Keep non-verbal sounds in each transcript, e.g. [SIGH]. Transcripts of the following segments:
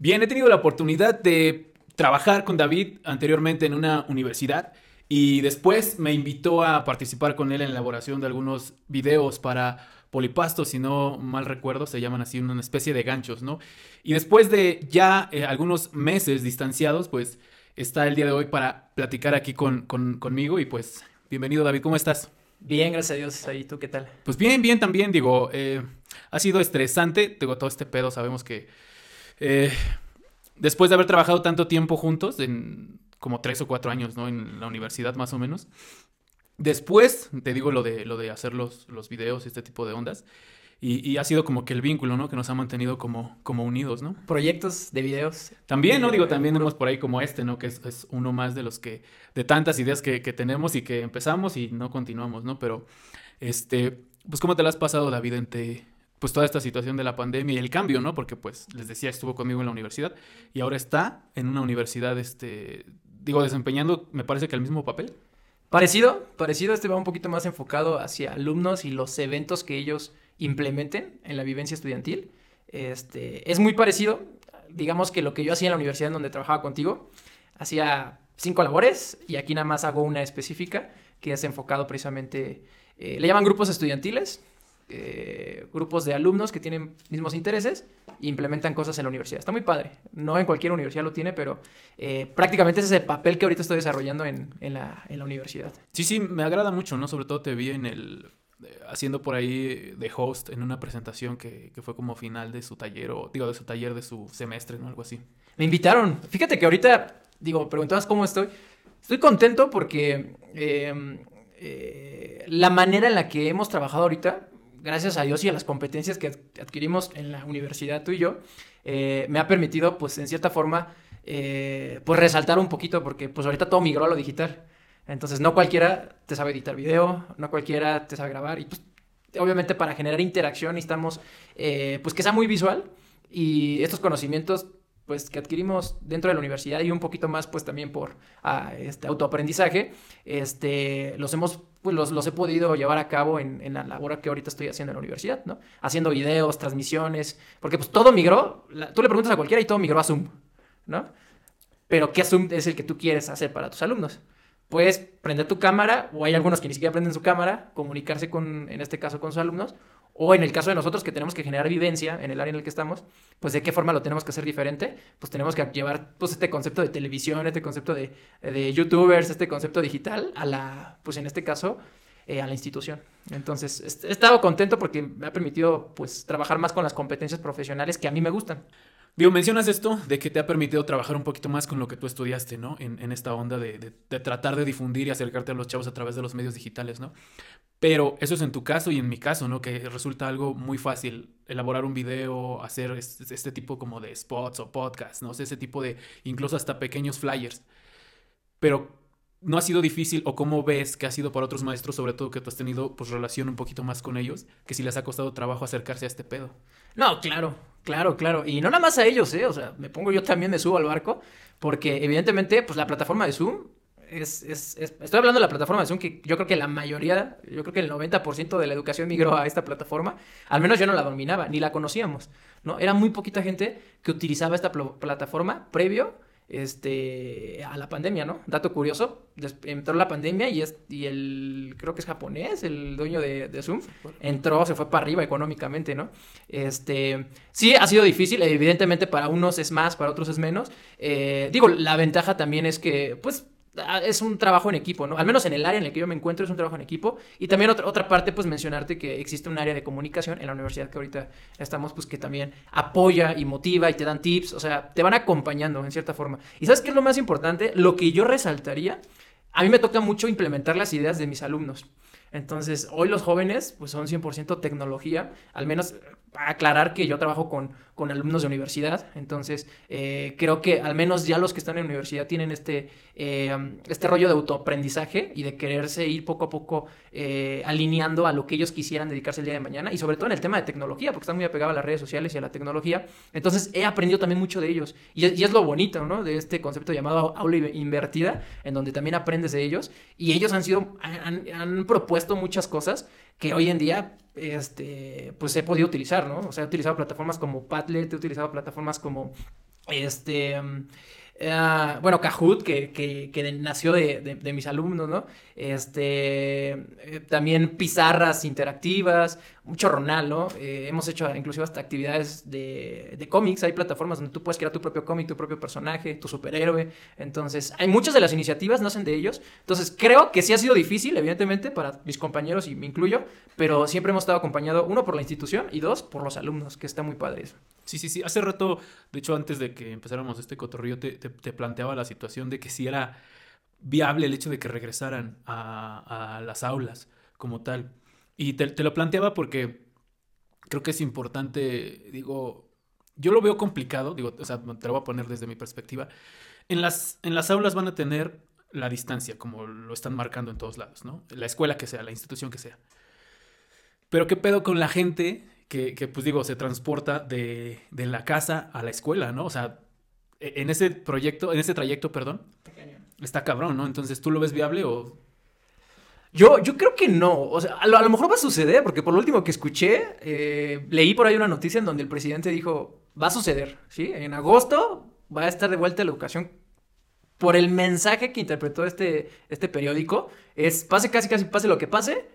Bien, he tenido la oportunidad de trabajar con David anteriormente en una universidad y después me invitó a participar con él en la elaboración de algunos videos para Polipasto, si no mal recuerdo, se llaman así una especie de ganchos, ¿no? Y después de ya eh, algunos meses distanciados, pues está el día de hoy para platicar aquí con, con- conmigo y pues bienvenido David, ¿cómo estás? Bien, gracias a Dios. ¿Y tú qué tal? Pues bien, bien también, digo, eh, ha sido estresante, digo, todo este pedo, sabemos que eh, después de haber trabajado tanto tiempo juntos, en como tres o cuatro años, ¿no? En la universidad más o menos. Después, te digo lo de, lo de hacer los, los videos y este tipo de ondas. Y, y ha sido como que el vínculo, ¿no? Que nos ha mantenido como, como unidos, ¿no? Proyectos de videos. También, ¿no? Digo, también tenemos por ahí como este, ¿no? Que es, es uno más de los que, de tantas ideas que, que tenemos y que empezamos y no continuamos, ¿no? Pero, este, pues, ¿cómo te la has pasado, David, entre, pues, toda esta situación de la pandemia y el cambio, ¿no? Porque, pues, les decía, estuvo conmigo en la universidad y ahora está en una universidad, este, digo, desempeñando, me parece que el mismo papel. Parecido, parecido. Este va un poquito más enfocado hacia alumnos y los eventos que ellos implementen en la vivencia estudiantil. Este, es muy parecido. Digamos que lo que yo hacía en la universidad en donde trabajaba contigo, hacía cinco labores y aquí nada más hago una específica que es enfocado precisamente, eh, le llaman grupos estudiantiles, eh, grupos de alumnos que tienen mismos intereses e implementan cosas en la universidad. Está muy padre. No en cualquier universidad lo tiene, pero eh, prácticamente ese es el papel que ahorita estoy desarrollando en, en la, en la universidad. Sí, sí, me agrada mucho, ¿no? Sobre todo te vi en el, eh, haciendo por ahí de host en una presentación que, que fue como final de su taller, o digo, de su taller de su semestre, ¿no? Algo así. Me invitaron. Fíjate que ahorita, digo, preguntabas cómo estoy. Estoy contento porque eh, la manera en la que hemos trabajado ahorita, gracias a Dios y a las competencias que ad- adquirimos en la universidad tú y yo, eh, me ha permitido, pues, en cierta forma, eh, pues, resaltar un poquito porque, pues, ahorita todo migró a lo digital. Entonces, no cualquiera te sabe editar video, no cualquiera te sabe grabar y, pues, obviamente para generar interacción necesitamos, eh, pues, que sea muy visual y estos conocimientos pues que adquirimos dentro de la universidad y un poquito más pues también por ah, este autoaprendizaje, este, los hemos, pues los, los he podido llevar a cabo en, en la labor que ahorita estoy haciendo en la universidad, ¿no? Haciendo videos, transmisiones, porque pues todo migró, tú le preguntas a cualquiera y todo migró a Zoom, ¿no? Pero ¿qué Zoom es el que tú quieres hacer para tus alumnos? Puedes prender tu cámara, o hay algunos que ni siquiera prenden su cámara, comunicarse con, en este caso, con sus alumnos, o en el caso de nosotros que tenemos que generar vivencia en el área en el que estamos, pues de qué forma lo tenemos que hacer diferente, pues tenemos que llevar pues este concepto de televisión, este concepto de, de youtubers, este concepto digital a la, pues en este caso, eh, a la institución. Entonces, he estado contento porque me ha permitido pues trabajar más con las competencias profesionales que a mí me gustan. Digo, mencionas esto de que te ha permitido trabajar un poquito más con lo que tú estudiaste, ¿no? En, en esta onda de, de- tratar de difundir y acercarte a los chavos a través de los medios digitales, ¿no? Pero eso es en tu caso y en mi caso, ¿no? Que resulta algo muy fácil elaborar un video, hacer este, tipo como de spots o podcasts, ¿no? Ese tipo de, incluso hasta pequeños flyers. Pero no ha sido difícil o cómo ves que ha sido para otros maestros, sobre todo que tú has tenido pues relación un poquito más con ellos, que si les ha costado trabajo acercarse a este pedo. No, claro, claro, claro. Y no nada más a ellos, ¿eh? O sea, me pongo yo también, me subo al barco, porque evidentemente, pues la plataforma de Zoom es, es, es- Estoy hablando de la plataforma de Zoom, que yo creo que la mayoría, yo creo que el 90% de la educación migró a esta plataforma. Al menos yo no la dominaba, ni la conocíamos, ¿no? Era muy poquita gente que utilizaba esta pl- plataforma previo este, a la pandemia, ¿no? Dato curioso, entró la pandemia y, es, y el, creo que es japonés, el dueño de, de Zoom, entró, se fue para arriba económicamente, ¿no? Este, sí, ha sido difícil, evidentemente para unos es más, para otros es menos. Eh, digo, la ventaja también es que, pues, es un trabajo en equipo, ¿no? Al menos en el área en el que yo me encuentro es un trabajo en equipo. Y también otra, otra parte, pues mencionarte que existe un área de comunicación en la universidad que ahorita estamos, pues que también apoya y motiva y te dan tips, o sea, te van acompañando en cierta forma. ¿Y sabes qué es lo más importante? Lo que yo resaltaría, a mí me toca mucho implementar las ideas de mis alumnos. Entonces, hoy los jóvenes, pues son 100% tecnología, al menos para aclarar que yo trabajo con, con alumnos de universidad, entonces eh, creo que al menos ya los que están en universidad tienen este, eh, este rollo de autoaprendizaje y de quererse ir poco a poco eh, alineando a lo que ellos quisieran dedicarse el día de mañana y sobre todo en el tema de tecnología, porque están muy apegados a las redes sociales y a la tecnología. Entonces he aprendido también mucho de ellos y es, lo bonito, ¿no? De este concepto llamado aula invertida, en donde también aprendes de ellos y ellos han sido, han, propuesto muchas cosas que hoy en día este, pues he podido utilizar, ¿no? O sea, he utilizado plataformas como Padlet, he utilizado plataformas como, este, Uh, bueno, Kahoot, que, que, nació de, de, de, mis alumnos, ¿no? Este, eh, también pizarras interactivas, mucho Ronald, ¿no? Eh, hemos hecho inclusive hasta actividades de, de cómics, hay plataformas donde tú puedes crear tu propio cómic, tu propio personaje, tu superhéroe, entonces, hay muchas de las iniciativas, nacen de ellos, entonces creo que sí ha sido difícil, evidentemente, para mis compañeros y me incluyo, pero siempre hemos estado acompañado, uno, por la institución y dos, por los alumnos, que está muy padre eso. Sí, sí, sí. Hace rato, de hecho, antes de que empezáramos este cotorrillo, te, te, te planteaba la situación de que si era viable el hecho de que regresaran a, a las aulas como tal. Y te, te, lo planteaba porque creo que es importante, digo, yo lo veo complicado, digo, o sea, te lo voy a poner desde mi perspectiva. En las, en las aulas van a tener la distancia, como lo están marcando en todos lados, ¿no? La escuela que sea, la institución que sea. Pero ¿qué pedo con la gente que, que, pues digo, se transporta de, de, la casa a la escuela, ¿no? O sea, e, en ese proyecto, en ese trayecto, perdón, está cabrón, ¿no? Entonces, ¿tú lo ves viable o...? Yo, yo creo que no. O sea, a lo, a lo mejor va a suceder, porque por lo último que escuché, eh, leí por ahí una noticia en donde el presidente dijo, va a suceder, ¿sí? En agosto va a estar de vuelta la educación por el mensaje que interpretó este, este periódico, es pase casi casi pase lo que pase,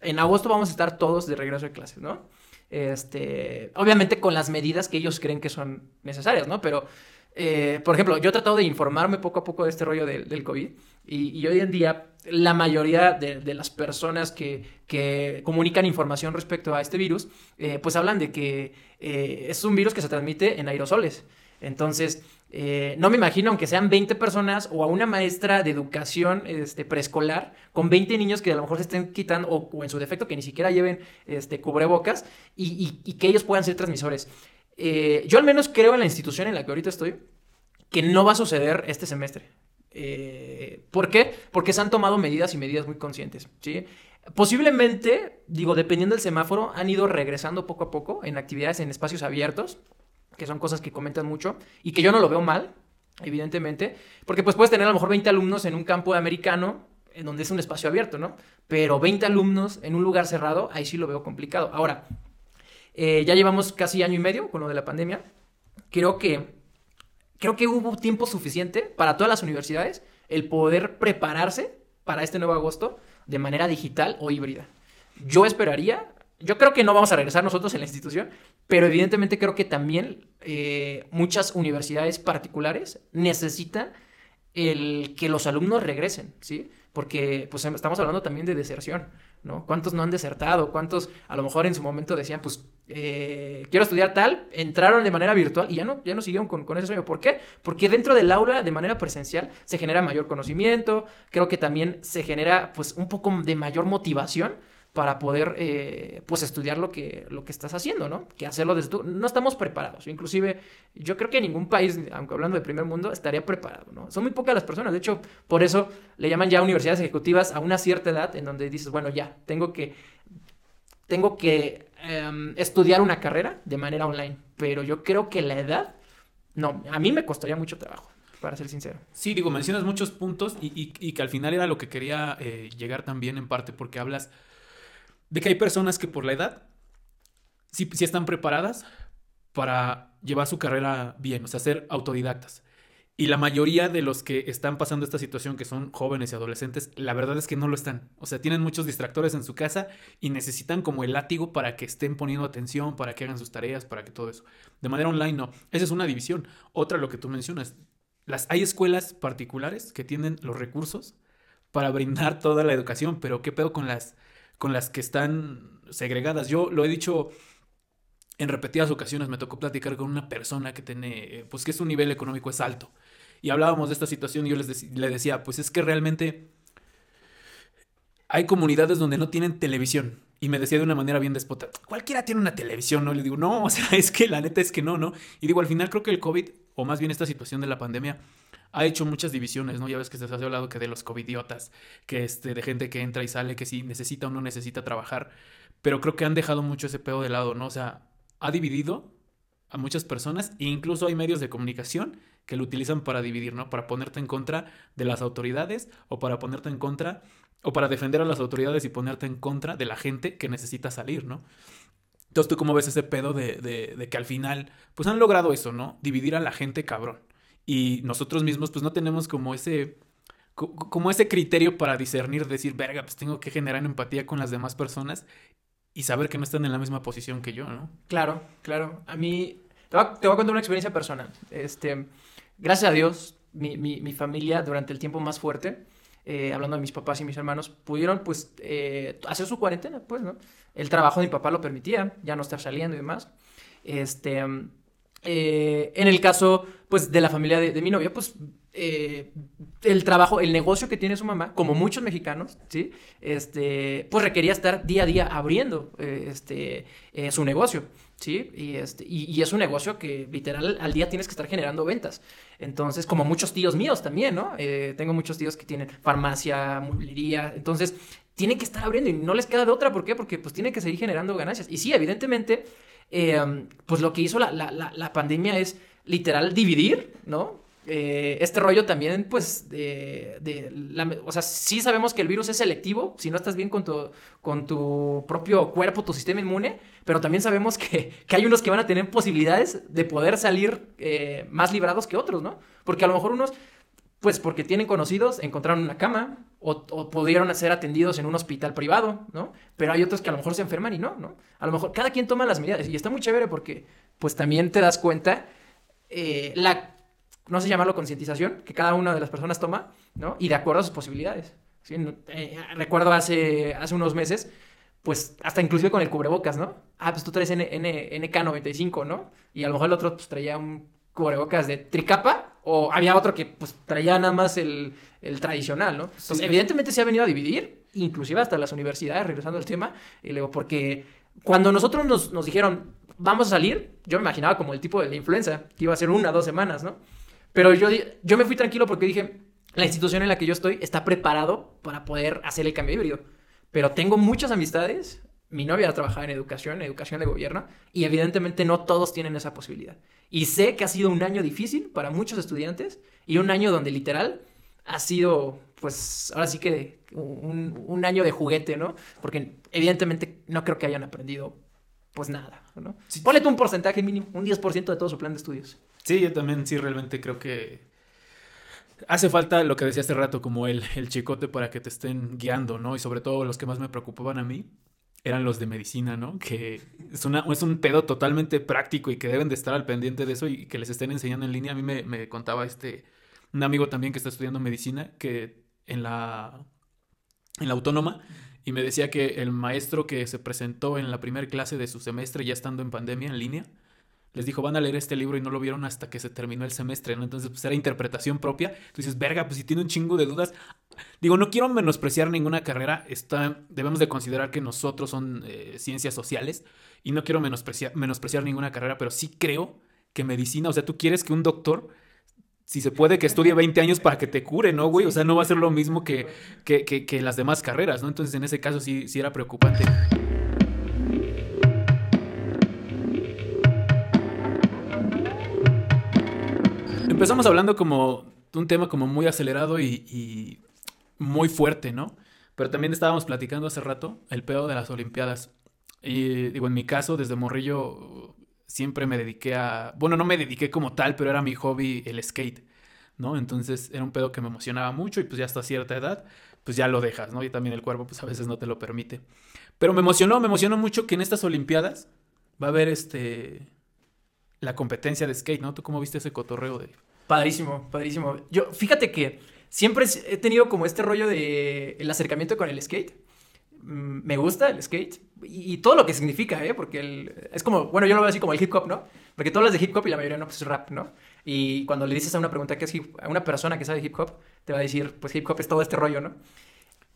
en agosto vamos a estar todos de regreso a clases, ¿no? Este, obviamente con las medidas que ellos creen que son necesarias, ¿no? Pero, eh, por ejemplo, yo he tratado de informarme poco a poco de este rollo del, del COVID y, hoy en día la mayoría de, las personas que, que, comunican información respecto a este virus, eh, pues hablan de que eh, es un virus que se transmite en aerosoles. Entonces, eh, no me imagino, aunque sean 20 personas o a una maestra de educación este, preescolar con 20 niños que a lo mejor se estén quitando o, en su defecto que ni siquiera lleven este, cubrebocas y, y, que ellos puedan ser transmisores. Yo al menos creo en la institución en la que ahorita estoy que no va a suceder este semestre. Eh, ¿Por qué? Porque se han tomado medidas y medidas muy conscientes. ¿sí? Posiblemente, digo, dependiendo del semáforo, han ido regresando poco a poco en actividades en espacios abiertos que son cosas que comentan mucho y que yo no lo veo mal, evidentemente, porque pues puedes tener a lo mejor 20 alumnos en un campo americano en donde es un espacio abierto, ¿no? Pero 20 alumnos en un lugar cerrado, ahí sí lo veo complicado. Ahora, eh, ya llevamos casi año y medio con lo de la pandemia. Creo que, creo que hubo tiempo suficiente para todas las universidades el poder prepararse para este nuevo agosto de manera digital o híbrida. Yo esperaría, yo creo que no vamos a regresar nosotros en la institución, pero evidentemente creo que también eh, muchas universidades particulares necesitan el que los alumnos regresen, ¿sí? Porque pues estamos hablando también de deserción, ¿no? ¿Cuántos no han desertado? ¿Cuántos a lo mejor en su momento decían, pues, eh, quiero estudiar tal, entraron de manera virtual y ya no, ya no siguieron con, con ese sueño? ¿Por qué? Porque dentro del aula, de manera presencial, se genera mayor conocimiento, creo que también se genera, pues, un poco de mayor motivación para poder eh, pues estudiar lo que, lo que estás haciendo, ¿no? Que hacerlo desde tú. No estamos preparados. Inclusive yo creo que ningún país, aunque hablando de primer mundo, estaría preparado, ¿no? Son muy pocas las personas. De hecho, por eso le llaman ya universidades ejecutivas a una cierta edad en donde dices, bueno, ya, tengo que, tengo que eh, estudiar una carrera de manera online. Pero yo creo que la edad, no, a mí me costaría mucho trabajo para ser sincero. Sí, digo, mencionas muchos puntos y, y, y que al final era lo que quería eh, llegar también en parte porque hablas de que hay personas que por la edad sí, sí, están preparadas para llevar su carrera bien, o sea, ser autodidactas. Y la mayoría de los que están pasando esta situación, que son jóvenes y adolescentes, la verdad es que no lo están. O sea, tienen muchos distractores en su casa y necesitan como el látigo para que estén poniendo atención, para que hagan sus tareas, para que todo eso. De manera online no. Esa es una división. Otra, lo que tú mencionas. Las, hay escuelas particulares que tienen los recursos para brindar toda la educación, pero ¿qué pedo con las con las que están segregadas. Yo lo he dicho en repetidas ocasiones, me tocó platicar con una persona que tiene, pues que su nivel económico es alto. Y hablábamos de esta situación y yo les le decía, pues es que realmente hay comunidades donde no tienen televisión. Y me decía de una manera bien despota, cualquiera tiene una televisión, ¿no? Le digo, no, [LAUGHS] o sea, es que la neta es que no, ¿no? Y digo, al final creo que el COVID o más bien esta situación de la pandemia, ha hecho muchas divisiones, ¿no? Ya ves que se ha hablado que de los covidiotas, que este, de gente que entra y sale, que si necesita o no necesita trabajar, pero creo que han dejado mucho ese pedo de lado, ¿no? O sea, ha dividido a muchas personas e incluso hay medios de comunicación que lo utilizan para dividir, ¿no? Para ponerte en contra de las autoridades o para ponerte en contra o para defender a las autoridades y ponerte en contra de la gente que necesita salir, ¿no? Entonces, ¿tú cómo ves ese pedo de, de, que al final, pues han logrado eso, ¿no? Dividir a la gente cabrón. Y nosotros mismos, pues no tenemos como ese, como ese criterio para discernir, decir, verga, pues tengo que generar empatía con las demás personas y saber que no están en la misma posición que yo, ¿no? Claro, claro. A mí, te voy a, contar una experiencia personal. Este, gracias a Dios, mi, mi familia durante el tiempo más fuerte, eh, hablando de mis papás y mis hermanos, pudieron pues eh, hacer su cuarentena, pues, ¿no? El trabajo de mi papá lo permitía, ya no estar saliendo y demás. Este, eh, en el caso, pues, de la familia de, mi novia, pues, el trabajo, el negocio que tiene su mamá, como muchos mexicanos, ¿sí? Este, pues requería estar día a día abriendo este, su negocio, ¿sí? Y, este, y, es un negocio que literal al día tienes que estar generando ventas. Entonces, como muchos tíos míos también, ¿no? Eh, tengo muchos tíos que tienen farmacia, mueblería, entonces tienen que estar abriendo y no les queda de otra, ¿por qué? Porque pues tienen que seguir generando ganancias. Y sí, evidentemente, eh, pues lo que hizo la, la, la, la pandemia es literal dividir, ¿no? Eh, este rollo también, pues, de, de la, o sea, sí sabemos que el virus es selectivo, si no estás bien con tu, con tu propio cuerpo, tu sistema inmune, pero también sabemos que, que hay unos que van a tener posibilidades de poder salir eh, más librados que otros, ¿no? Porque a lo mejor unos, pues, porque tienen conocidos, encontraron una cama o, pudieron ser atendidos en un hospital privado, ¿no? Pero hay otros que a lo mejor se enferman y no, ¿no? A lo mejor cada quien toma las medidas y está muy chévere porque, pues, también te das cuenta eh, la no sé llamarlo concientización, que cada una de las personas toma, ¿no? Y de acuerdo a sus posibilidades. ¿sí? Eh, recuerdo hace, hace unos meses, pues hasta inclusive con el cubrebocas, ¿no? Ah, pues tú traes N, N, NK95, ¿no? Y a lo mejor el otro pues traía un cubrebocas de tricapa, o había otro que pues traía nada más el, el tradicional, ¿no? Entonces, sí. evidentemente se ha venido a dividir, inclusive hasta las universidades, regresando al tema, y luego, porque cuando nosotros nos, nos dijeron, vamos a salir, yo me imaginaba como el tipo de la influenza, que iba a ser una, dos semanas, ¿no? Pero yo, yo me fui tranquilo porque dije, la institución en la que yo estoy está preparado para poder hacer el cambio híbrido. Pero tengo muchas amistades, mi novia trabaja en educación, en educación de gobierno, y evidentemente no todos tienen esa posibilidad. Y sé que ha sido un año difícil para muchos estudiantes y un año donde literal ha sido, pues, ahora sí que un, un año de juguete, ¿no? Porque evidentemente no creo que hayan aprendido, pues, nada, ¿no? Sí. Ponle tú un porcentaje mínimo, un 10% de todo su plan de estudios. Sí, yo también sí realmente creo que hace falta lo que decía hace rato, como el, el chicote para que te estén guiando, ¿no? Y sobre todo los que más me preocupaban a mí eran los de medicina, ¿no? Que es, una, es un pedo totalmente práctico y que deben de estar al pendiente de eso y que les estén enseñando en línea. A mí me, me contaba este, un amigo también que está estudiando medicina, que en la, en la autónoma, y me decía que el maestro que se presentó en la primera clase de su semestre, ya estando en pandemia en línea, les dijo, van a leer este libro y no lo vieron hasta que se terminó el semestre. Entonces, pues era interpretación propia. Entonces, verga, pues si tiene un chingo de dudas. Digo, no quiero menospreciar ninguna carrera, está, debemos de considerar que nosotros son eh, ciencias sociales y no quiero menospreciar, menospreciar ninguna carrera, pero sí creo que medicina, o sea, tú quieres que un doctor si se puede, que estudie 20 años para que te cure, ¿no, güey? O sea, no va a ser lo mismo que, que, que, las demás carreras, ¿no? Entonces, en ese caso sí, sí era preocupante. Empezamos hablando como un tema como muy acelerado y, y, muy fuerte, ¿no? Pero también estábamos platicando hace rato el pedo de las Olimpiadas. Y digo, en mi caso, desde morrillo siempre me dediqué a... Bueno, no me dediqué como tal, pero era mi hobby el skate, ¿no? Entonces era un pedo que me emocionaba mucho y pues ya hasta cierta edad, pues ya lo dejas, ¿no? Y también el cuerpo pues a veces no te lo permite. Pero me emocionó, me emocionó mucho que en estas Olimpiadas va a haber este... La competencia de skate, ¿no? ¿Tú cómo viste ese cotorreo de... Padrísimo, padrísimo. Yo, fíjate que siempre he tenido como este rollo de el acercamiento con el skate. Me gusta el skate y, y todo lo que significa, ¿eh? Porque el, es como, bueno, yo lo veo así como el hip hop, ¿no? Porque tú hablas de hip hop y la mayoría no, pues es rap, ¿no? Y cuando le dices a una pregunta que es hip, a una persona que sabe hip hop, te va a decir, pues hip hop es todo este rollo, ¿no?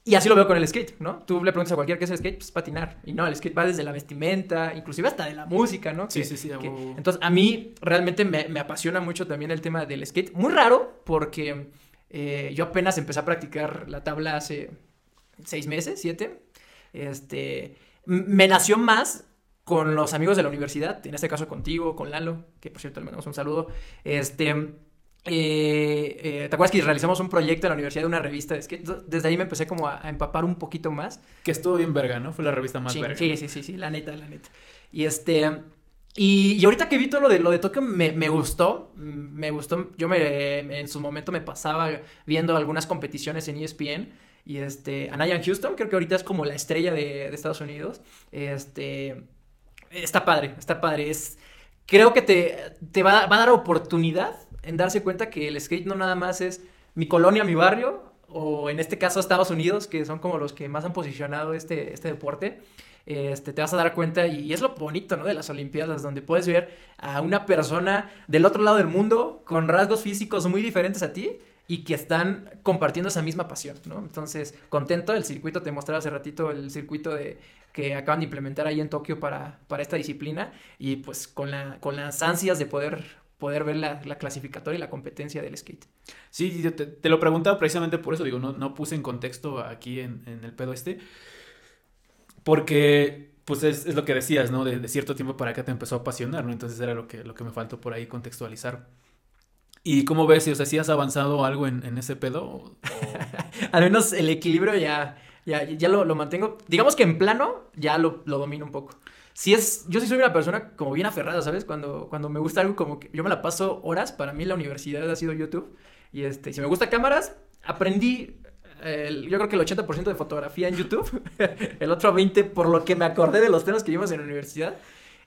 Y así lo veo con el skate, ¿no? Tú le preguntas a cualquiera qué es el skate, pues patinar. Y no, el skate va desde la vestimenta, inclusive hasta de la música, ¿no? Sí, Que- sí, sí. que- huevo. entonces, a mí realmente me, me apasiona mucho también el tema del skate. Muy raro, porque eh, yo apenas empecé a practicar la tabla hace seis meses, siete. Este, me nació más con los amigos de la universidad, en este caso contigo, con Lalo, que por cierto le mandamos un saludo. Este, eh, eh, ¿te acuerdas que realizamos un proyecto en la universidad de una revista skate? Entonces, Desde ahí me empecé como a, a empapar un poquito más. Que estuvo bien verga, ¿no? Fue la revista más Sí, verga. sí, sí, sí, sí, la neta, la neta. Y este. Y, y ahorita que vi todo lo de, lo de Tokio me, me gustó. Me gustó. Yo me, en su momento me pasaba viendo algunas competiciones en ESPN. Y este. Anayan Houston, creo que ahorita es como la estrella de, de Estados Unidos. Este. Está padre, está padre. Es. Creo que te, te va, va a dar oportunidad en darse cuenta que el skate no nada más es mi colonia, mi barrio, o en este caso Estados Unidos, que son como los que más han posicionado este, este deporte. Este, te vas a dar cuenta, y es lo bonito, ¿no? De las Olimpiadas, donde puedes ver a una persona del otro lado del mundo con rasgos físicos muy diferentes a ti y que están compartiendo esa misma pasión, ¿no? Entonces, contento, el circuito, te mostraba hace ratito el circuito de, que acaban de implementar ahí en Tokio para, para esta disciplina y pues con, la, con las ansias de poder, poder ver la, la clasificatoria y la competencia del skate. Sí, te, lo preguntaba precisamente por eso, digo, no, no puse en contexto aquí en, en el pedo este, porque pues es, es lo que decías, ¿no? De, de cierto tiempo para acá te empezó a apasionar, ¿no? Entonces era lo que, lo que me faltó por ahí contextualizar. ¿Y cómo ves? O sea, ¿sí has avanzado algo en, en ese pedo? O- [LAUGHS] Al menos el equilibrio ya, ya, ya lo, lo mantengo. Digamos que en plano ya lo, lo domino un poco. Si es, yo sí soy una persona como bien aferrada, ¿sabes? Cuando, cuando me gusta algo como que yo me la paso horas, para mí la universidad ha sido YouTube. Y este, si me gusta cámaras, aprendí, el- yo creo que el 80% de fotografía en YouTube, [LAUGHS] el otro 20% por lo que me acordé de los temas que vimos en la universidad.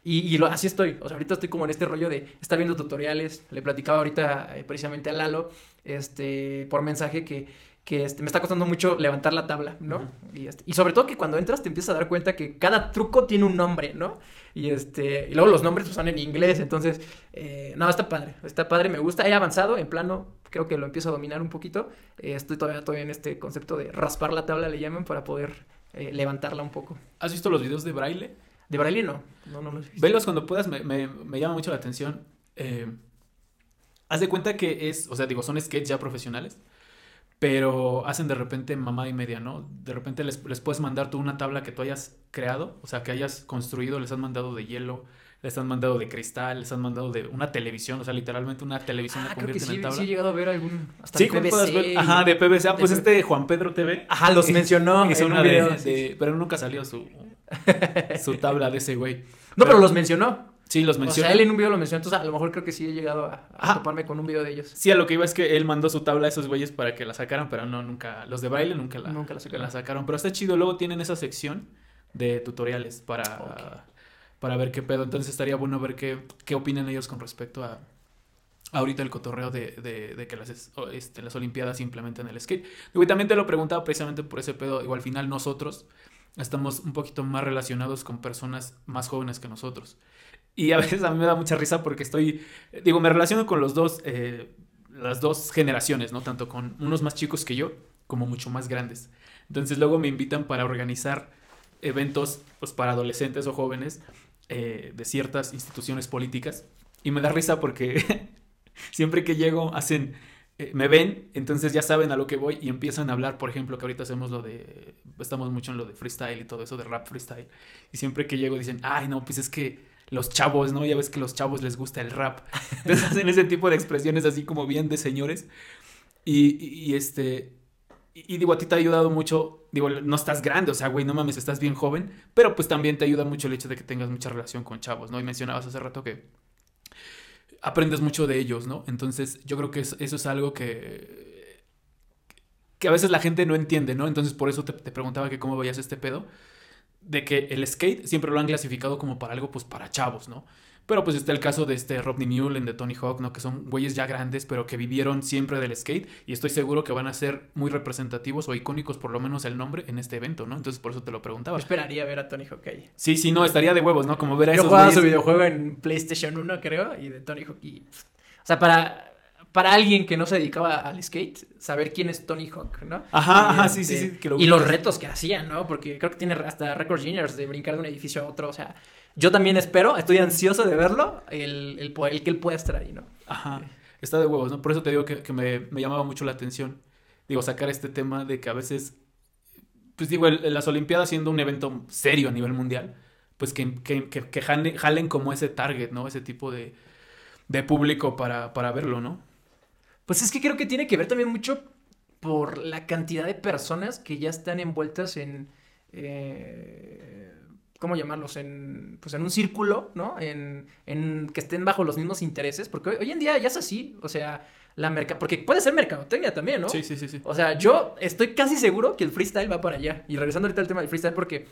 Y, y lo- así estoy, o sea, ahorita estoy como en este rollo de estar viendo tutoriales, le platicaba ahorita eh, precisamente a Lalo, este, por mensaje que, que este, me está costando mucho levantar la tabla, ¿no? Y, este, y sobre todo que cuando entras te empiezas a dar cuenta que cada truco tiene un nombre, ¿no? Y, este, y luego los nombres pues, son en inglés, entonces, eh, no, está padre, está padre, me gusta, he avanzado en plano, creo que lo empiezo a dominar un poquito, eh, estoy todavía, todavía en este concepto de raspar la tabla, le llaman, para poder eh, levantarla un poco. ¿Has visto los videos de Braille? De Braille no, no, no los he visto. Velos cuando puedas, me, me- me llama mucho la atención. Eh, haz de cuenta que es, o sea, digo, son skates ya profesionales, pero hacen de repente mamada y media, ¿no? De repente les, les puedes mandar tú una tabla que tú hayas creado, o sea, que hayas construido, les han mandado de hielo, les han mandado de cristal, les han mandado de una televisión, o sea, literalmente una televisión Ah, la creo que convierten sí, en tabla. sí he llegado a ver algún, hasta Sí, de PVC ver. Ajá, de PBC. Ah, pues de- este Juan Pedro TV. Ajá, los mencionó Hizo en una un de, video, de- sí, sí. Pero nunca salió su, [LAUGHS] su tabla de ese güey. No, pero los mencionó. Sí, los O sea, él en un video lo mencionó, entonces a lo mejor creo que sí he llegado a, a Ajá. toparme con un video de ellos. Sí, a lo que iba es que él mandó su tabla a esos güeyes para que la sacaran, pero no, nunca. Los de baile nunca la, Nunca la sacaron. sacaron. Pero está chido. Luego tienen esa sección de tutoriales para, para ver qué pedo. Entonces estaría bueno ver qué, qué opinan ellos con respecto a. Ahorita el cotorreo de, de- de que las, este, las Olimpiadas implementen el skate. Y también te lo preguntaba precisamente por ese pedo. Igual al final nosotros estamos un poquito más relacionados con personas más jóvenes que nosotros. Y a [LAUGHS] veces a mí me da mucha risa porque estoy, digo, me relaciono con los dos, eh, las dos generaciones, ¿no? Tanto con unos más chicos que yo, como mucho más grandes. Entonces luego me invitan para organizar eventos, pues para adolescentes o jóvenes eh, de ciertas instituciones políticas. Y me da risa porque [LAUGHS] siempre que llego hacen, eh, me ven, entonces ya saben a lo que voy y empiezan a hablar, por ejemplo, que ahorita hacemos lo de, estamos mucho en lo de freestyle y todo eso, de rap freestyle. Y siempre que llego dicen, ay, no, pues es que los chavos, ¿no? Ya ves que los chavos les gusta el rap. [LAUGHS] Entonces hacen ese tipo de expresiones así como bien de señores. Y, y- y este, y, y digo, a ti te ha ayudado mucho, digo, no estás grande, o sea, güey, no mames, estás bien joven, pero pues también te ayuda mucho el hecho de que tengas mucha relación con chavos, ¿no? Y mencionabas hace rato que aprendes mucho de ellos, ¿no? Entonces yo creo que es- eso es algo que, que a veces la gente no entiende, ¿no? Entonces por eso te, te preguntaba que cómo veías este pedo, de que el skate siempre lo han clasificado como para algo, pues para chavos, ¿no? Pero pues está el caso de este Rodney Mullen, de Tony Hawk, ¿no? Que son güeyes ya grandes, pero que vivieron siempre del skate y estoy seguro que van a ser muy representativos o icónicos, por lo menos el nombre, en este evento, ¿no? Entonces por eso te lo preguntaba. Yo esperaría ver a Tony Hawk ahí. Sí, sí, no, estaría de huevos, ¿no? Como ver a Yo esos jugaba su videojuego en PlayStation 1, creo, y de Tony Hawk. y, o sea, para, para alguien que no se dedicaba al skate, saber quién es Tony Hawk, ¿no? Ajá, ajá, este, sí, sí, sí. que lo y los retos que hacían, ¿no? Porque creo que tiene hasta récords juniors de brincar de un edificio a otro. O sea, yo también espero, estoy ansioso de verlo, el, el, que él pueda estar ahí, ¿no? Ajá, está de huevos, ¿no? Por eso te digo que, que me, me llamaba mucho la atención, digo, sacar este tema de que a veces, pues digo, el- las Olimpiadas siendo un evento serio a nivel mundial, pues que, que, que, que jale- jalen como ese target, ¿no? Ese tipo de, de público para, para verlo, ¿no? Pues es que creo que tiene que ver también mucho por la cantidad de personas que ya están envueltas en. eh, ¿Cómo llamarlos? En, pues en un círculo, ¿no? En, en que estén bajo los mismos intereses. Porque hoy, hoy en día ya es así. O sea, la merca. Porque puede ser mercadotecnia también, ¿no? Sí, sí, sí, sí. O sea, yo estoy casi seguro que el freestyle va para allá. Y regresando ahorita al tema del freestyle, porque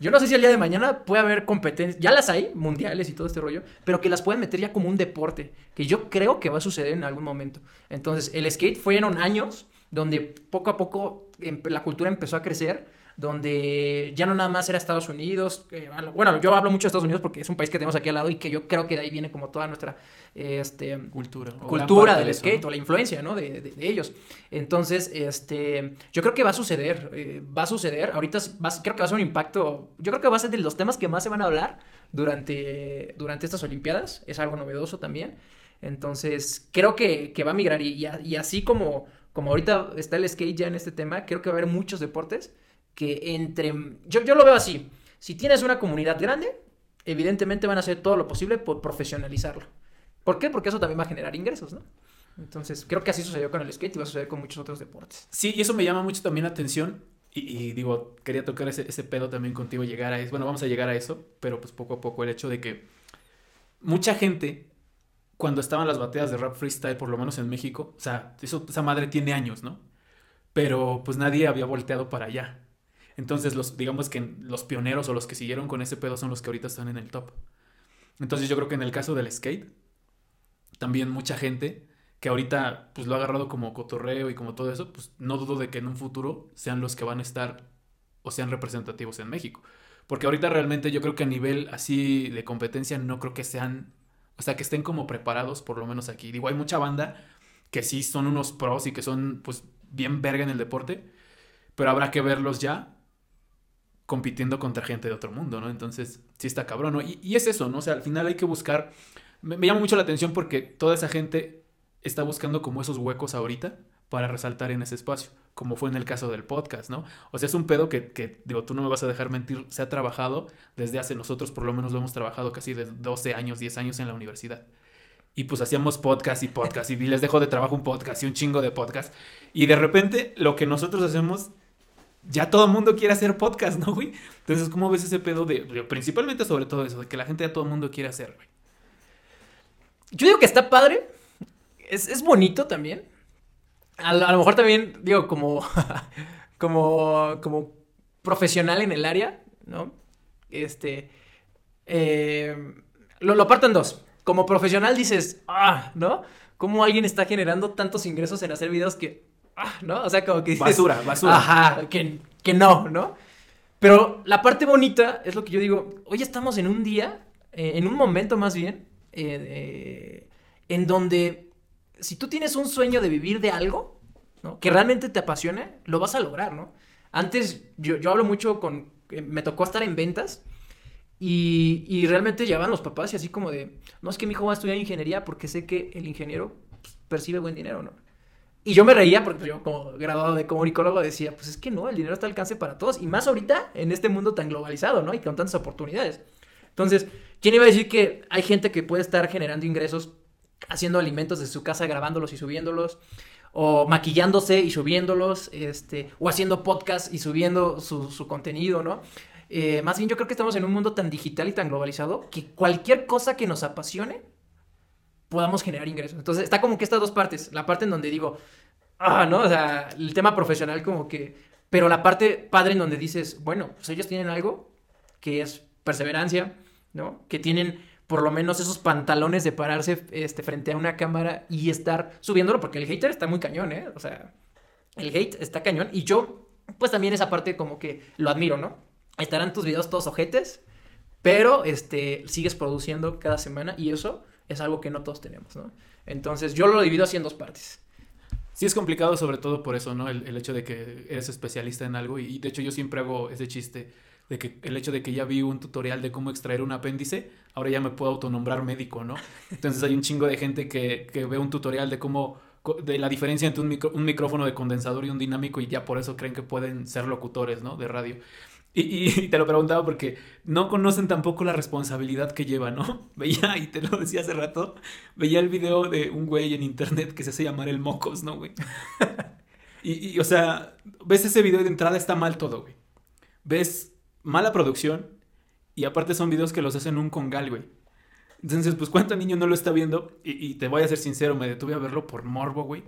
yo no sé si el día de mañana puede haber competencias, ya las hay, mundiales y todo este rollo, pero que las pueden meter ya como un deporte, que yo creo que va a suceder en algún momento. Entonces, el skate fueron años donde poco a poco em- la cultura empezó a crecer, donde ya no nada más era Estados Unidos, eh, bueno, yo hablo mucho de Estados Unidos porque es un país que tenemos aquí al lado y que yo creo que de ahí viene como toda nuestra, este, Cultura. cultura del de eso, skate ¿no? o la influencia, ¿no? De, de- de ellos. Entonces, este, yo creo que va a suceder, eh, va a suceder. Ahorita va creo que va a ser un impacto, yo creo que va a ser de los temas que más se van a hablar durante, durante estas Olimpiadas. Es algo novedoso también. Entonces, creo que, que va a migrar y, y así como, como ahorita está el skate ya en este tema, creo que va a haber muchos deportes que entre... Yo, yo lo veo así. Si tienes una comunidad grande, evidentemente van a hacer todo lo posible por profesionalizarlo. ¿Por qué? Porque eso también va a generar ingresos, ¿no? Entonces, creo que así sucedió con el skate y va a suceder con muchos otros deportes. Sí, y eso me llama mucho también la atención. Y, digo, quería tocar ese, ese pedo también contigo, llegar a eso. Bueno, vamos a llegar a eso, pero pues poco a poco el hecho de que mucha gente, cuando estaban las batallas de rap freestyle, por lo menos en México, o sea, eso, esa madre tiene años, ¿no? Pero pues nadie había volteado para allá. Entonces, los, digamos que los pioneros o los que siguieron con ese pedo son los que ahorita están en el top. Entonces, yo creo que en el caso del skate, también mucha gente que ahorita pues lo ha agarrado como cotorreo y como todo eso, pues no dudo de que en un futuro sean los que van a estar o sean representativos en México. Porque ahorita realmente yo creo que a nivel así de competencia no creo que sean, o sea, que estén como preparados por lo menos aquí. Digo, hay mucha banda que sí son unos pros y que son pues bien verga en el deporte, pero habrá que verlos ya compitiendo contra gente de otro mundo, ¿no? Entonces, sí está cabrón, ¿no? Y, y es eso, ¿no? O sea, al final hay que buscar, me, llama mucho la atención porque toda esa gente está buscando como esos huecos ahorita para resaltar en ese espacio, como fue en el caso del podcast, ¿no? O sea, es un pedo que, que, digo, tú no me vas a dejar mentir, se ha trabajado desde hace, nosotros por lo menos lo hemos trabajado casi de 12 años, 10 años en la universidad. Y pues hacíamos podcast y podcast y les dejo de trabajo un podcast y un chingo de podcast. Y de repente lo que nosotros hacemos, ya todo el mundo quiere hacer podcast, ¿no, güey? Entonces, ¿cómo ves ese pedo de, principalmente sobre todo eso, de que la gente ya todo el mundo quiere hacer, güey? Yo digo que está padre, es, es bonito también. A, lo- mejor también, digo, como, [LAUGHS] como, como profesional en el área, ¿no? Este, eh, lo, lo en dos. Como profesional dices, ah, ¿no? ¿Cómo alguien está generando tantos ingresos en hacer videos que, ah, ¿no? O sea, como que dices, Basura, basura. Ajá, que, que no, ¿no? Pero la parte bonita es lo que yo digo, hoy estamos en un día, eh, en un momento más bien, eh, eh, en donde si tú tienes un sueño de vivir de algo, ¿no? Que realmente te apasione, lo vas a lograr, ¿no? Antes yo, yo hablo mucho con, eh, me tocó estar en ventas y, y realmente llevaban los papás y así como de, no es que mi hijo va a estudiar ingeniería porque sé que el ingeniero pues, percibe buen dinero, ¿no? Y yo me reía porque yo como graduado de comunicólogo decía, pues es que no, el dinero está al alcance para todos y más ahorita en este mundo tan globalizado, ¿no? Y con tantas oportunidades. Entonces, ¿quién iba a decir que hay gente que puede estar generando ingresos haciendo alimentos desde su casa, grabándolos y subiéndolos? O maquillándose y subiéndolos, este, o haciendo podcast y subiendo su, su contenido, ¿no? Eh, más bien yo creo que estamos en un mundo tan digital y tan globalizado que cualquier cosa que nos apasione podamos generar ingresos. Entonces está como que estas dos partes. La parte en donde digo, ah, ¿no? O sea, el tema profesional como que... Pero la parte padre en donde dices, bueno, pues ellos tienen algo que es perseverancia, ¿no? Que tienen por lo menos esos pantalones de pararse este, frente a una cámara y estar subiéndolo, porque el hater está muy cañón, ¿eh? O sea, el hate está cañón. Y yo, pues también esa parte como que lo admiro, ¿no? Estarán tus videos todos ojetes, pero este, sigues produciendo cada semana y eso es algo que no todos tenemos, ¿no? Entonces yo lo divido así en dos partes. Sí es complicado sobre todo por eso, ¿no? El, hecho de que eres especialista en algo y, de hecho yo siempre hago ese chiste de que el hecho de que ya vi un tutorial de cómo extraer un apéndice, ahora ya me puedo autonombrar médico, ¿no? Entonces hay un chingo de gente que, que ve un tutorial de cómo, de la diferencia entre un, micro- un micrófono de condensador y un dinámico y ya por eso creen que pueden ser locutores, ¿no? De radio. Y, te lo preguntaba porque no conocen tampoco la responsabilidad que lleva, ¿no? [LAUGHS] Veía, y te lo decía hace rato, veía el video de un güey en internet que se hace llamar el Mocos, ¿no, güey? [LAUGHS] Y, o sea, ves ese video de entrada está mal todo, güey. Ves mala producción y aparte son videos que los hacen un congal, güey. Entonces, pues, ¿cuánto niño no lo está viendo? Y te voy a ser sincero, me detuve a verlo por morbo, güey.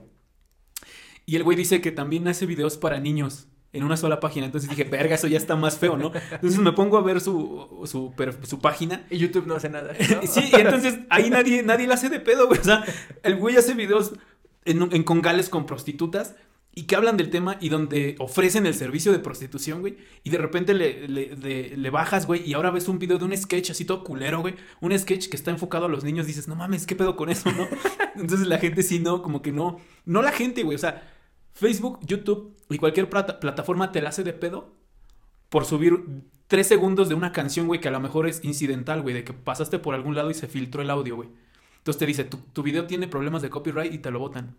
Y el güey dice que también hace videos para niños en una sola página. Entonces dije, verga, eso ya está más feo, ¿no? Entonces me pongo a ver su, su, su página Y YouTube no hace nada. ¿no? [LAUGHS] Sí, y entonces ahí nadie, nadie le hace de pedo, güey. O sea, el güey hace videos en, en congales con prostitutas y que hablan del tema y donde ofrecen el servicio de prostitución, güey. Y de repente le, le, de- le bajas, güey, y ahora ves un video de un sketch así todo culero, güey. Un sketch que está enfocado a los niños. Dices, no mames, ¿qué pedo con eso, no? [LAUGHS] Entonces la gente sí, no, como que no. No la gente, güey. O sea, Facebook, YouTube y cualquier plata- plataforma te la hace de pedo por subir tres segundos de una canción, güey, que a lo mejor es incidental, güey, de que pasaste por algún lado y se filtró el audio, güey. Entonces te dice, tu, video tiene problemas de copyright y te lo botan.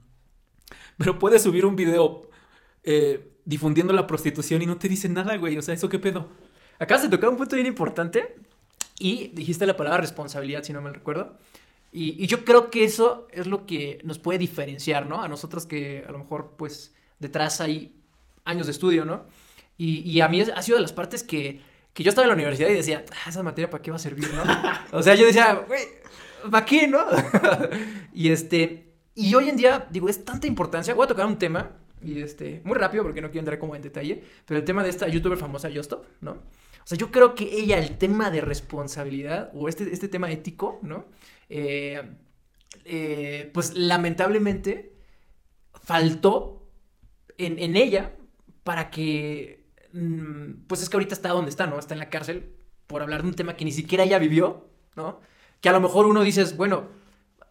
Pero puedes subir un video eh, difundiendo la prostitución y no te dicen nada, güey. O sea, ¿eso qué pedo? Acabas de tocar un punto bien importante y dijiste la palabra responsabilidad, si no me recuerdo. Y, y yo creo que eso es lo que nos puede diferenciar, ¿no? A nosotros que a lo mejor, pues, detrás hay años de estudio, ¿no? Y, y a mí ha sido de las partes que, que yo estaba en la universidad y decía, ah, esa materia para qué va a servir, ¿no? o sea, yo decía, güey, ¿para qué, no? [LAUGHS] y este, y hoy en día, digo, es tanta importancia. Voy a tocar un tema, y este, muy rápido porque no quiero entrar como en detalle, pero el tema de esta youtuber famosa, Justop, ¿no? O sea, yo creo que ella, el tema de responsabilidad o este, este tema ético, ¿no? Eh, eh, pues lamentablemente faltó en, ella para que, mm, pues es que ahorita está donde está, ¿no? Está en la cárcel por hablar de un tema que ni siquiera ella vivió, ¿no? Que a lo mejor uno dices, bueno,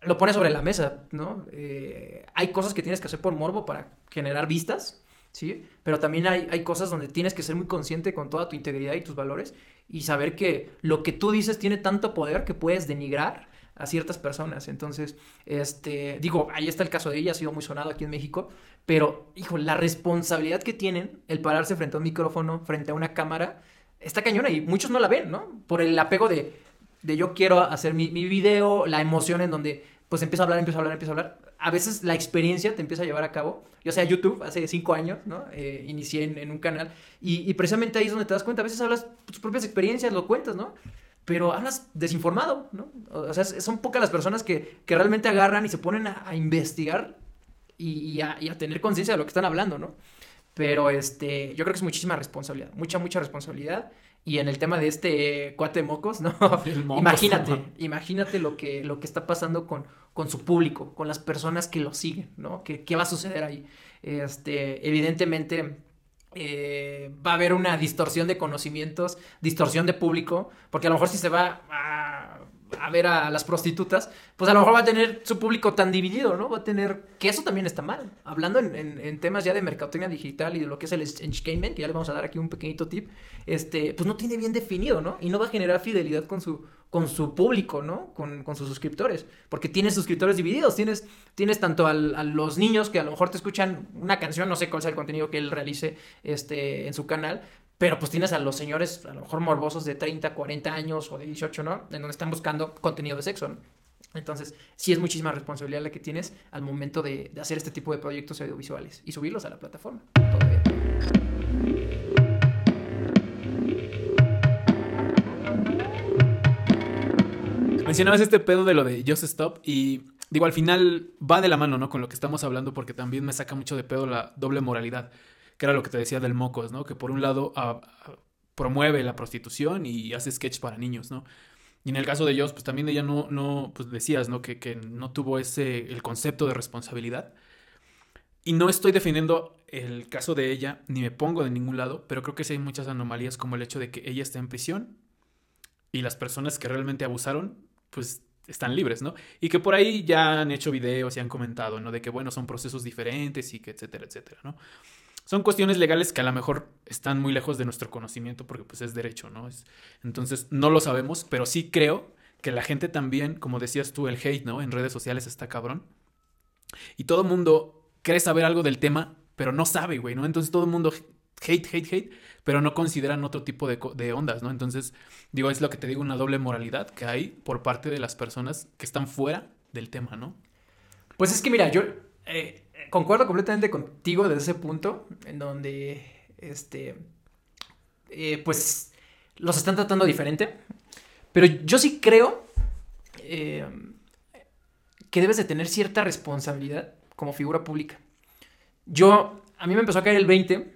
lo pone sobre la mesa, ¿no? Eh, hay cosas que tienes que hacer por morbo para generar vistas, ¿sí? Pero también hay, hay cosas donde tienes que ser muy consciente con toda tu integridad y tus valores y saber que lo que tú dices tiene tanto poder que puedes denigrar a ciertas personas. Entonces, este, digo, ahí está el caso de ella, ha sido muy sonado aquí en México, pero, hijo, la responsabilidad que tienen el pararse frente a un micrófono, frente a una cámara, está cañona y muchos no la ven, ¿no? Por el apego de, de yo quiero hacer mi, mi video, la emoción en donde pues empiezo a hablar, empiezo a hablar, empiezo a hablar. A veces la experiencia te empieza a llevar a cabo. Yo sea YouTube, hace cinco años, ¿no? Eh, inicié en, un canal y, y precisamente ahí es donde te das cuenta. A veces hablas tus propias experiencias, lo cuentas, ¿no? Pero hablas desinformado, ¿no? O sea, son pocas las personas que, que realmente agarran y se ponen a, a investigar y, y a, y a tener conciencia de lo que están hablando, ¿no? Pero este, yo creo que es muchísima responsabilidad, mucha, mucha responsabilidad. Y en el tema de este cuate de mocos, ¿no? [LAUGHS] Mocos, imagínate, no. imagínate lo que, lo que está pasando con, con su público, con las personas que lo siguen, ¿no? ¿Qué, qué va a suceder ahí? Este, evidentemente, eh, va a haber una distorsión de conocimientos, distorsión de público, porque a lo mejor si se va a, a ver a las prostitutas, pues a lo mejor va a tener su público tan dividido, ¿no? Va a tener, que eso también está mal. Hablando en, en- temas ya de mercadotecnia digital y de lo que es el entertainment, que ya le vamos a dar aquí un pequeñito tip, este, pues no tiene bien definido, ¿no? Y no va a generar fidelidad con su, con su público, ¿no? Con, con sus suscriptores, porque tienes suscriptores divididos, tienes, tienes tanto al- a los niños que a lo mejor te escuchan una canción, no sé cuál sea el contenido que él realice este, en su canal, pero pues tienes a los señores, a lo mejor morbosos de 30, 40 años o de 18, ¿no? En donde están buscando contenido de sexo, ¿no? Entonces, sí es muchísima responsabilidad la que tienes al momento de, hacer este tipo de proyectos audiovisuales y subirlos a la plataforma. Todavía. Mencionabas este pedo de lo de Just Stop y digo, al final va de la mano, ¿no? Con lo que estamos hablando porque también me saca mucho de pedo la doble moralidad, que era lo que te decía del Mocos, ¿no? Que por un lado a- a- promueve la prostitución y hace sketch para niños, ¿no? Y en el caso de Joss, pues también ella no, no pues decías, ¿no? Que, que no tuvo ese, el concepto de responsabilidad. Y no estoy defendiendo el caso de ella, ni me pongo de ningún lado, pero creo que sí hay muchas anomalías como el hecho de que ella está en prisión y las personas que realmente abusaron, pues están libres, ¿no? Y que por ahí ya han hecho videos y han comentado, ¿no? De que, bueno, son procesos diferentes y que, etcétera, etcétera, ¿no? Son cuestiones legales que a lo mejor están muy lejos de nuestro conocimiento porque pues es derecho, ¿no? Es, entonces no lo sabemos, pero sí creo que la gente también, como decías tú, el hate, ¿no? En redes sociales está cabrón. Y todo el mundo cree saber algo del tema, pero no sabe, güey, ¿no? Entonces todo el mundo hate, hate, hate, pero no consideran otro tipo de, ondas, ¿no? Entonces, digo, es lo que te digo, una doble moralidad que hay por parte de las personas que están fuera del tema, ¿no? Pues es que mira, yo eh, concuerdo completamente contigo desde ese punto, en donde, este, eh, pues, los están tratando diferente, pero yo sí creo eh, que debes de tener cierta responsabilidad como figura pública. Yo, a mí me empezó a caer el 20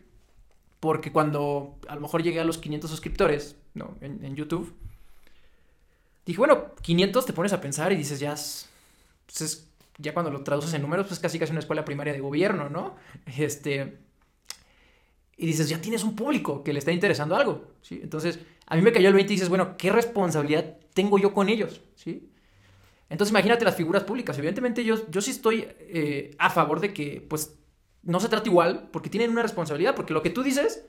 porque cuando a lo mejor llegué a los 500 suscriptores ¿no? en, YouTube, dije, bueno, 500 te pones a pensar y dices, ya, pues ya cuando lo traduces en números, pues casi casi una escuela primaria de gobierno, ¿no? Este, y dices, ya tienes un público que le está interesando algo, ¿sí? Entonces, a mí me cayó el 20 y dices, bueno, ¿qué responsabilidad tengo yo con ellos, ¿sí? Entonces, imagínate las figuras públicas. Evidentemente, yo, yo sí estoy eh, a favor de que, pues, no se trata igual porque tienen una responsabilidad, porque lo que tú dices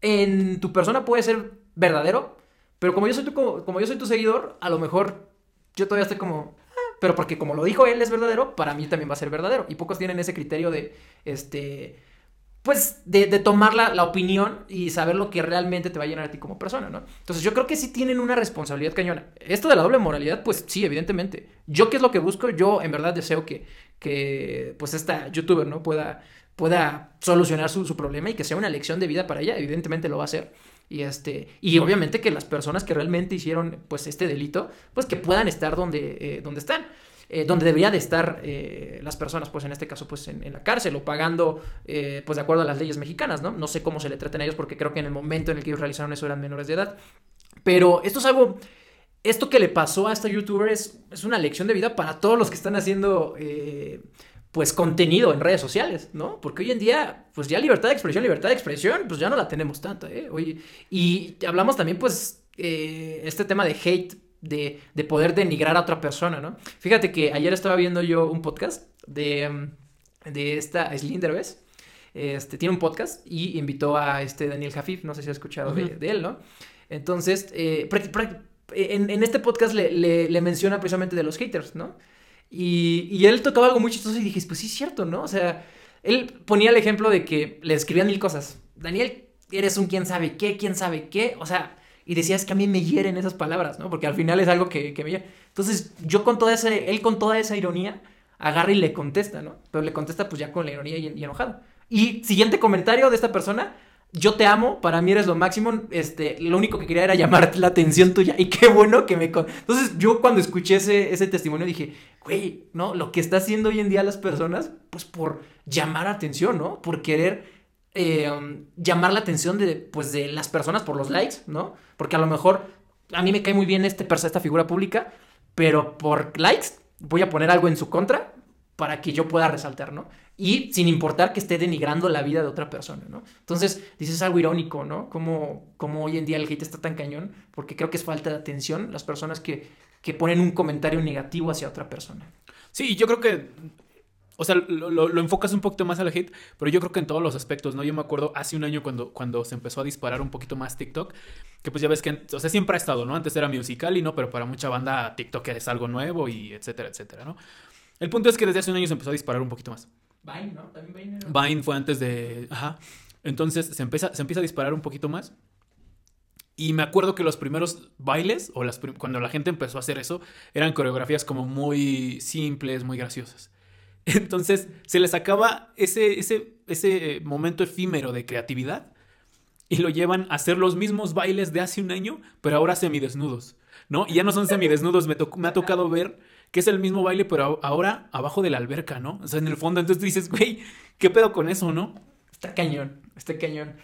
en tu persona puede ser verdadero, pero como yo soy tu, como yo soy tu seguidor, a lo mejor yo todavía estoy como, ah", pero porque como lo dijo él es verdadero, para mí también va a ser verdadero. Y pocos tienen ese criterio de, este, pues, de, tomar la, la, opinión y saber lo que realmente te va a llenar a ti como persona, ¿no? Entonces yo creo que sí tienen una responsabilidad cañona. Esto de la doble moralidad, pues sí, evidentemente. Yo qué es lo que busco, yo en verdad deseo que, que pues esta youtuber, ¿no? Pueda, pueda solucionar su, su, problema y que sea una lección de vida para ella, evidentemente lo va a hacer. Y este, y obviamente que las personas que realmente hicieron pues este delito, pues que puedan estar donde, eh, donde están. Eh, donde deberían de estar eh, las personas, pues en este caso, pues en, en la cárcel o pagando, pues de acuerdo a las leyes mexicanas, ¿no? No sé cómo se le tratan a ellos porque creo que en el momento en el que ellos realizaron eso eran menores de edad. Pero esto es algo esto que le pasó a esta youtuber es, es, una lección de vida para todos los que están haciendo eh, pues contenido en redes sociales, ¿no? Porque hoy en día, pues ya libertad de expresión, libertad de expresión, pues ya no la tenemos tanto, ¿eh? Oye, y hablamos también, pues, eh, este tema de hate, de, de, poder denigrar a otra persona, ¿no? Fíjate que ayer estaba viendo yo un podcast de, de esta Slinderbes, este, tiene un podcast y invitó a este Daniel Jafif, no sé si has escuchado uh -huh. de, de, él, ¿no? Entonces, eh, en, en, este podcast le, le, le, menciona precisamente de los haters, ¿no? Y, y, él tocaba algo muy chistoso y dije, pues sí es cierto, ¿no? O sea, él ponía el ejemplo de que le escribían mil cosas. Daniel, eres un quién sabe qué, quién sabe qué, o sea, y decía, es que a mí me hieren esas palabras, ¿no? Porque al final es algo que, que me hiere. Entonces, yo con toda esa, él con toda esa ironía, agarra y le contesta, ¿no? Pero le contesta pues ya con la ironía y, y enojado. Y siguiente comentario de esta persona, yo te amo, para mí eres lo máximo, este, lo único que quería era llamar la atención tuya y qué bueno que me... Con... Entonces yo cuando escuché ese, ese testimonio dije, güey, ¿no? Lo que está haciendo hoy en día las personas, pues por llamar atención, ¿no? Por querer um, llamar la atención de, pues, de las personas por los likes, ¿no? Porque a lo mejor a mí me cae muy bien este, esta figura pública, pero por likes voy a poner algo en su contra para que yo pueda resaltar, ¿no? Y sin importar que esté denigrando la vida de otra persona, ¿no? Entonces, dices algo irónico, ¿no? Como, como hoy en día el hate está tan cañón, porque creo que es falta de atención las personas que, que ponen un comentario negativo hacia otra persona. Sí, yo creo que o sea, lo, lo, lo, enfocas un poquito más al hate, pero yo creo que en todos los aspectos, ¿no? Yo me acuerdo hace un año cuando, cuando se empezó a disparar un poquito más TikTok, que pues ya ves que, o sea, siempre ha estado, ¿no? Antes era musical y no, pero para mucha banda TikTok es algo nuevo y etcétera, etcétera, ¿no? El punto es que desde hace un año se empezó a disparar un poquito más. Vine, ¿no? También Vine. Era... Vine fue antes de. Ajá. Entonces se empieza, se empieza a disparar un poquito más. Y me acuerdo que los primeros bailes, o las, cuando la gente empezó a hacer eso, eran coreografías como muy simples, muy graciosas. [LAUGHS] Entonces se les acaba ese, ese, ese momento efímero de creatividad y lo llevan a hacer los mismos bailes de hace un año, pero ahora semidesnudos, ¿no? Y ya no son semidesnudos, me, me ha tocado ver que es el mismo baile, pero ahora abajo de la alberca, ¿no? O sea, en el fondo. Entonces tú dices, güey, ¿qué pedo con eso, no? Está cañón, está cañón.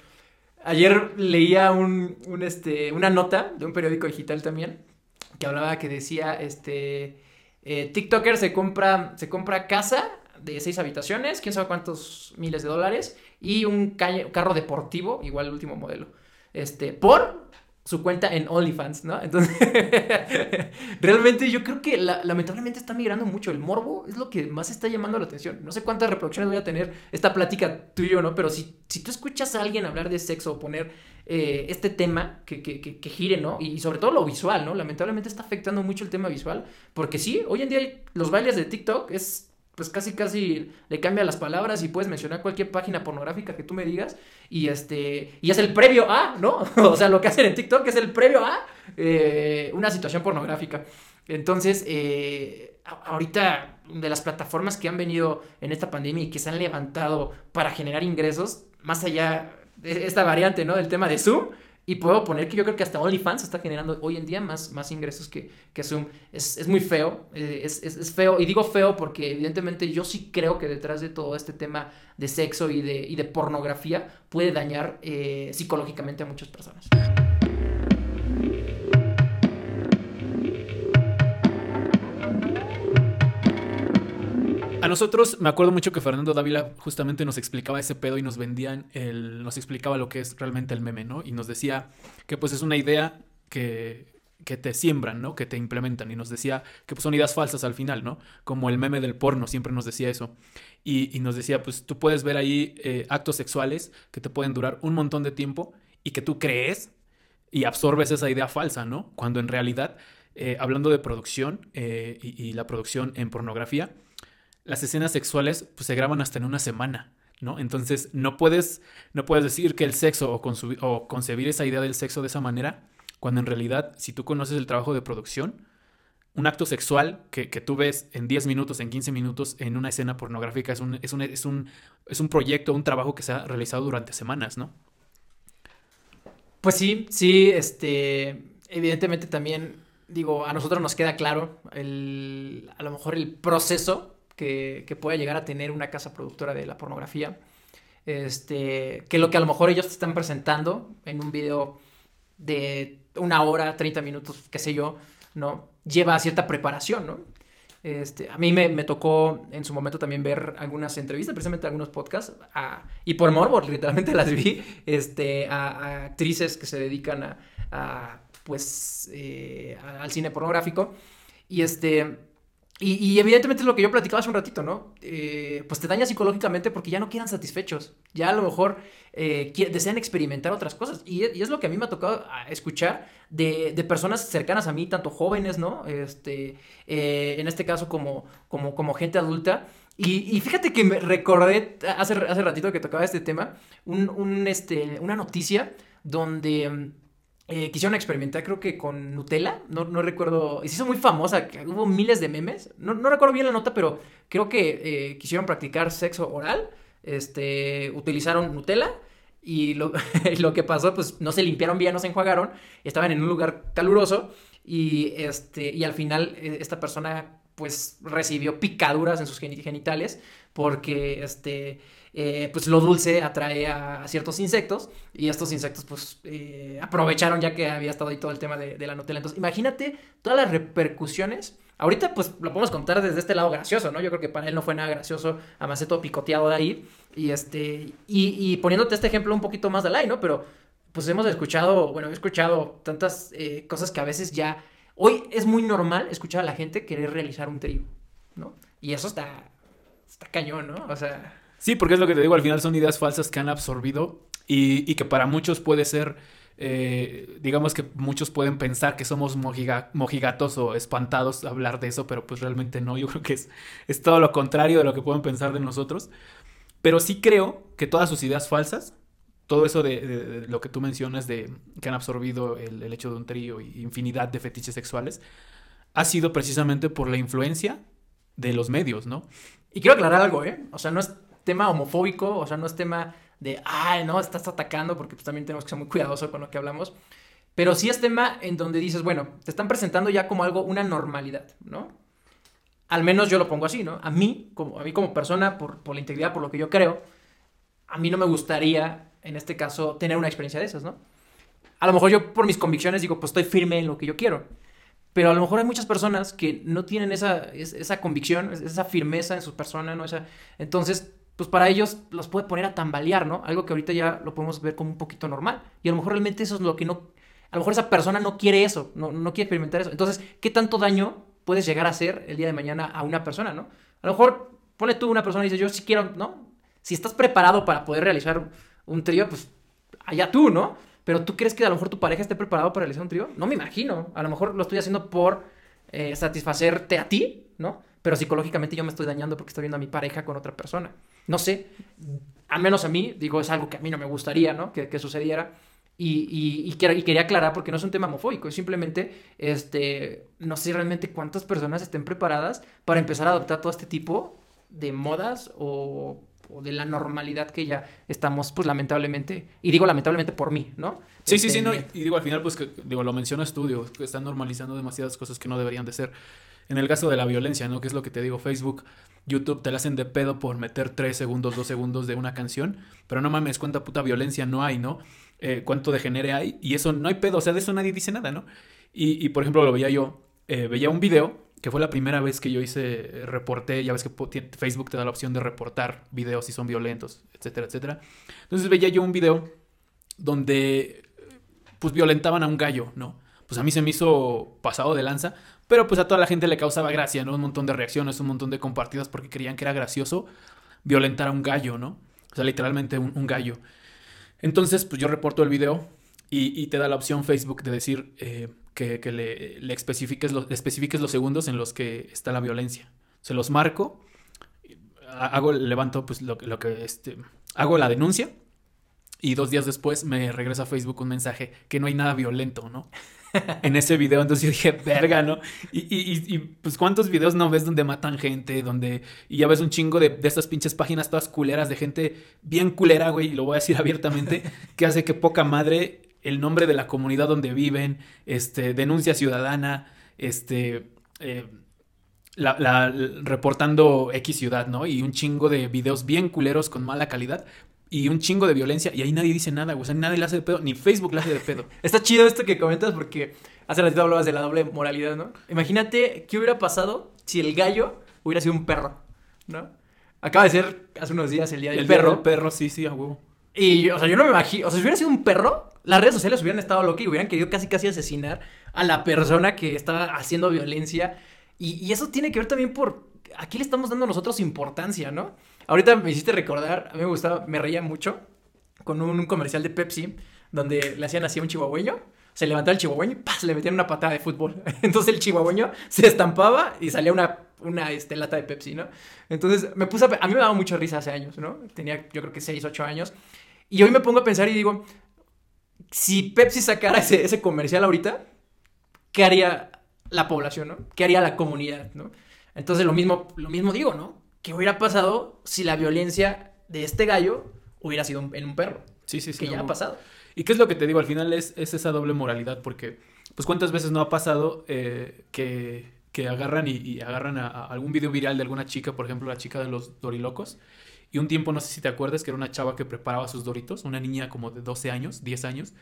Ayer leía un, un, este, una nota de un periódico digital también que hablaba que decía, este, eh, TikToker se compra, se compra casa de seis habitaciones, quién sabe cuántos miles de dólares, y un carro deportivo, igual el último modelo, este, por su cuenta en OnlyFans, ¿no? Entonces, [LAUGHS] realmente yo creo que lamentablemente está migrando mucho. El morbo es lo que más está llamando la atención. No sé cuántas reproducciones voy a tener esta plática tú y yo, ¿no? Pero si, si tú escuchas a alguien hablar de sexo o poner eh, este tema que, que, que, gire, ¿no? Y, sobre todo lo visual, ¿no? Lamentablemente está afectando mucho el tema visual. Porque sí, hoy en día los bailes de TikTok es pues casi casi le cambia las palabras y puedes mencionar cualquier página pornográfica que tú me digas y este y es el previo a, ¿no? [LAUGHS] o sea, lo que hacen en TikTok es el previo a eh, una situación pornográfica. Entonces, eh, ahorita de las plataformas que han venido en esta pandemia y que se han levantado para generar ingresos, más allá de esta variante, ¿no? Del tema de Zoom, y puedo poner que yo creo que hasta OnlyFans está generando hoy en día más, más ingresos que, que Zoom. Es, es muy feo, eh, es, es, es, feo. Y digo feo porque evidentemente yo sí creo que detrás de todo este tema de sexo y de, y de pornografía puede dañar eh, psicológicamente a muchas personas. A nosotros, me acuerdo mucho que Fernando Dávila justamente nos explicaba ese pedo y nos vendían, el, nos explicaba lo que es realmente el meme, ¿no? Y nos decía que pues es una idea que, que te siembran, ¿no? Que te implementan. Y nos decía que pues, son ideas falsas al final, ¿no? Como el meme del porno, siempre nos decía eso. Y, y nos decía, pues tú puedes ver ahí eh, actos sexuales que te pueden durar un montón de tiempo y que tú crees y absorbes esa idea falsa, ¿no? Cuando en realidad, eh, hablando de producción eh, y, y la producción en pornografía, las escenas sexuales pues, se graban hasta en una semana, ¿no? Entonces no puedes, no puedes decir que el sexo o, o concebir esa idea del sexo de esa manera, cuando en realidad, si tú conoces el trabajo de producción, un acto sexual que, que, tú ves en 10 minutos, en 15 minutos, en una escena pornográfica, es un, es, un, es, un, es un proyecto, un trabajo que se ha realizado durante semanas, ¿no? Pues sí, sí, este, evidentemente también, digo, a nosotros nos queda claro el, a lo mejor el proceso que, pueda llegar a tener una casa productora de la pornografía. Este, que lo que a lo mejor ellos te están presentando en un video de una hora, 30 minutos, qué sé yo, ¿no? Lleva cierta preparación, ¿no? Este, a mí me, tocó en su momento también ver algunas entrevistas, precisamente algunos podcasts, y por morbo, [LAUGHS] literalmente las vi, este, a, actrices que se dedican a, pues, eh, al cine pornográfico. Y este, y, evidentemente es lo que yo platicaba hace un ratito, ¿no? Eh, pues te daña psicológicamente porque ya no quedan satisfechos. Ya a lo mejor eh, desean experimentar otras cosas. Y, es lo que a mí me ha tocado ah, escuchar de, personas cercanas a mí, tanto jóvenes, ¿no? Este, eh, en este caso como, como, como gente adulta. Y, fíjate que me recordé hace, hace ratito que tocaba este tema, un, este, una noticia donde mm, eh, quisieron experimentar, creo que con Nutella, no, no recuerdo, se hizo muy famosa, hubo miles de memes, no, no recuerdo bien la nota, pero creo que eh, quisieron practicar sexo oral, este, utilizaron Nutella y lo, [LAUGHS] lo, que pasó, pues no se limpiaron bien, no se enjuagaron, estaban en un lugar caluroso y, este, y al final eh, esta persona pues recibió picaduras en sus genitales porque este eh, pues lo dulce atrae a, ciertos insectos y estos insectos pues eh, aprovecharon ya que había estado ahí todo el tema de, la Nutella. Entonces imagínate todas las repercusiones. Ahorita pues lo podemos contar desde este lado gracioso, ¿no? Yo creo que para él no fue nada gracioso, además todo picoteado de ahí. Y este, y, poniéndote este ejemplo un poquito más de ahí, ¿no? Pero pues hemos escuchado, bueno, he escuchado tantas eh, cosas que a veces ya, hoy es muy normal escuchar a la gente querer realizar un trío, ¿no? Y eso está, está cañón, ¿no? O sea... Sí, porque es lo que te digo, al final son ideas falsas que han absorbido y, que para muchos puede ser, eh, digamos que muchos pueden pensar que somos mojigatos o espantados hablar de eso, pero pues realmente no, yo [LAUGHS] creo que es todo lo contrario de lo que pueden pensar de nosotros. Pero sí creo que todas sus ideas falsas, todo eso de, lo que tú mencionas de que han absorbido el, el hecho de un trío y infinidad de fetiches sexuales, ha sido precisamente por la influencia de los medios, ¿no? Y quiero aclarar algo, ¿eh? O sea, no es tema homofóbico, o sea, no es tema de, ay, no, estás atacando, porque pues también tenemos que ser muy cuidadosos con lo que hablamos. Pero sí es tema en donde dices, bueno, te están presentando ya como algo, una normalidad, ¿no? Al menos yo lo pongo así, ¿no? A mí, como, a mí como persona, por, por la integridad, por lo que yo creo, a mí no me gustaría, en este caso, tener una experiencia de esas, ¿no? A lo mejor yo por mis convicciones digo, pues estoy firme en lo que yo quiero. Pero a lo mejor hay muchas personas que no tienen esa, esa convicción, esa firmeza en su persona, ¿no? Esa, entonces pues para ellos los puede poner a tambalear, ¿no? Algo que ahorita ya lo podemos ver como un poquito normal. Y a lo mejor realmente eso es lo que no, a lo mejor esa persona no quiere eso, no, no quiere experimentar eso. Entonces, ¿qué tanto daño puedes llegar a hacer el día de mañana a una persona, ¿no? A lo mejor, pone tú una persona y dices, yo sí quiero, ¿no? Si estás preparado para poder realizar un trío, pues allá tú, ¿no? Pero tú crees que a lo mejor tu pareja esté preparado para realizar un trío? No me imagino. A lo mejor lo estoy haciendo por eh, satisfacerte a ti, ¿no? Pero psicológicamente yo me estoy dañando porque estoy viendo a mi pareja con otra persona. No sé, al menos a mí, digo, es algo que a mí no me gustaría, ¿no? Que, que sucediera. Y, y, quería aclarar porque no es un tema homofóbico, es simplemente, este, no sé realmente cuántas personas estén preparadas para empezar a adoptar todo este tipo de modas o, o de la normalidad que ya estamos, pues lamentablemente, y digo lamentablemente por mí, ¿no? Sí, sí, Este, sí, no, y, digo, al final, pues, que, digo, lo mencionas tú, digo, que están normalizando demasiadas cosas que no deberían de ser. En el caso de la violencia, ¿no? Que es lo que te digo, Facebook, YouTube te la hacen de pedo por meter 3 segundos, 2 segundos de una canción, pero no mames, cuánta puta violencia no hay, ¿no? Eh, cuánto degenere hay, y eso no hay pedo, o sea, de eso nadie dice nada, ¿no? Y, y, por ejemplo, lo veía yo, eh, veía un video, que fue la primera vez que yo hice, eh, reporté, ya ves que Facebook te da la opción de reportar videos si son violentos, etcétera, etcétera. Entonces veía yo un video donde pues violentaban a un gallo, ¿no? Pues a mí se me hizo pasado de lanza, pero pues a toda la gente le causaba gracia, ¿no? Un montón de reacciones, un montón de compartidas porque creían que era gracioso violentar a un gallo, ¿no? O sea, literalmente un, un gallo. Entonces, pues yo reporto el video y, y te da la opción Facebook de decir eh, que, que le, le especifiques, los, especifiques los segundos en los que está la violencia. Se los marco, ha- hago, levanto pues lo, lo que, este, hago la denuncia y dos días después me regresa a Facebook un mensaje que no hay nada violento, ¿no? [LAUGHS] en ese video, entonces yo dije, verga, ¿no? Y, y, y, pues cuántos videos no ves donde matan gente, donde... Y ya ves un chingo de, de estas pinches páginas todas culeras de gente bien culera, güey, y lo voy a decir abiertamente, [LAUGHS] que hace que poca madre el nombre de la comunidad donde viven, este, denuncia ciudadana, este... eh, la, la- reportando X ciudad, ¿no? Y un chingo de videos bien culeros con mala calidad y un chingo de violencia y ahí nadie dice nada, güey. O sea, nadie le hace de pedo, ni Facebook le hace de pedo. [LAUGHS] Está chido esto que comentas porque hace ratito hablabas de la doble moralidad, ¿no? Imagínate qué hubiera pasado si el gallo hubiera sido un perro, ¿no? Acaba de ser hace unos días el día del El día perro. del perro, sí, sí, a huevo. Y, o sea, yo no me imagino. O sea, si hubiera sido un perro, las redes sociales hubieran estado locas y hubieran querido casi casi asesinar a la persona que estaba haciendo violencia. Y, eso tiene que ver también por. Aquí le estamos dando nosotros importancia, ¿no? Ahorita me hiciste recordar, a mí me gustaba, me reía mucho con un, un comercial de Pepsi donde le hacían así a un chihuahueño. Se levantaba el chihuahueño y ¡paz! le metían una patada de fútbol. [LAUGHS] Entonces el chihuahueño se estampaba y salía una, una este, lata de Pepsi, ¿no? Entonces me puse a, a mí me daba mucha risa hace años, ¿no? Tenía yo creo que 6, 8 años. Y hoy me pongo a pensar y digo, si Pepsi sacara ese, ese comercial ahorita, ¿qué haría la población, no? ¿Qué haría la comunidad, no? Entonces lo mismo, lo mismo digo, ¿no? ¿Qué hubiera pasado si la violencia de este gallo hubiera sido un- en un perro? Sí, sí, sí. que ya ha pasado. ¿Y qué es lo que te digo? Al final es, es esa doble moralidad, porque, pues, ¿cuántas veces no ha pasado eh, que, que agarran y, agarran a, a algún video viral de alguna chica, por ejemplo, la chica de los dorilocos? Y un tiempo, no sé si te acuerdas, que era una chava que preparaba sus doritos, una niña como de 12 años, 10 años,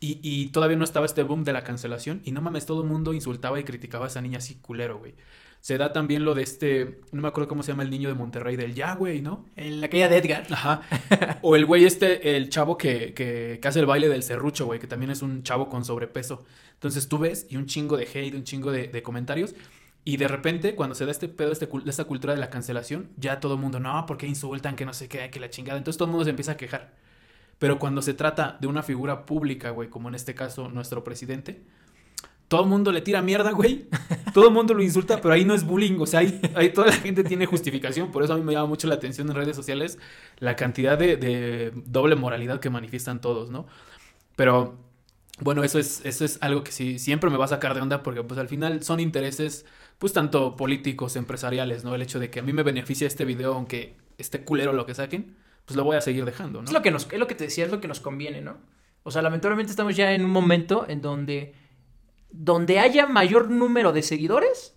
y, y todavía no estaba este boom de la cancelación, y no mames, todo el mundo insultaba y criticaba a esa niña así culero, güey. Se da también lo de este, no me acuerdo cómo se llama el niño de Monterrey, del ya, güey, ¿no? En la caída de Edgar. Ajá. [LAUGHS] O el güey este, el chavo que, que, que hace el baile del serrucho, güey, que también es un chavo con sobrepeso. Entonces tú ves y un chingo de hate, un chingo de, de comentarios. Y de repente, cuando se da este pedo, este, esta cultura de la cancelación, ya todo el mundo, no, porque insultan, que no sé qué, que la chingada. Entonces todo el mundo se empieza a quejar. Pero cuando se trata de una figura pública, güey, como en este caso nuestro presidente, todo el mundo le tira mierda, güey. Todo el mundo lo insulta, pero ahí no es bullying. O sea, ahí, toda la gente tiene justificación. Por eso a mí me llama mucho la atención en redes sociales la cantidad de, de doble moralidad que manifiestan todos, ¿no? Pero bueno, eso es, eso es algo que sí siempre me va a sacar de onda porque pues al final son intereses, pues tanto políticos, empresariales, ¿no? El hecho de que a mí me beneficia este video, aunque esté culero lo que saquen, pues lo voy a seguir dejando, ¿no? Es lo que nos, es lo que te decía, es lo que nos conviene, ¿no? O sea, lamentablemente estamos ya en un momento en donde, donde haya mayor número de seguidores,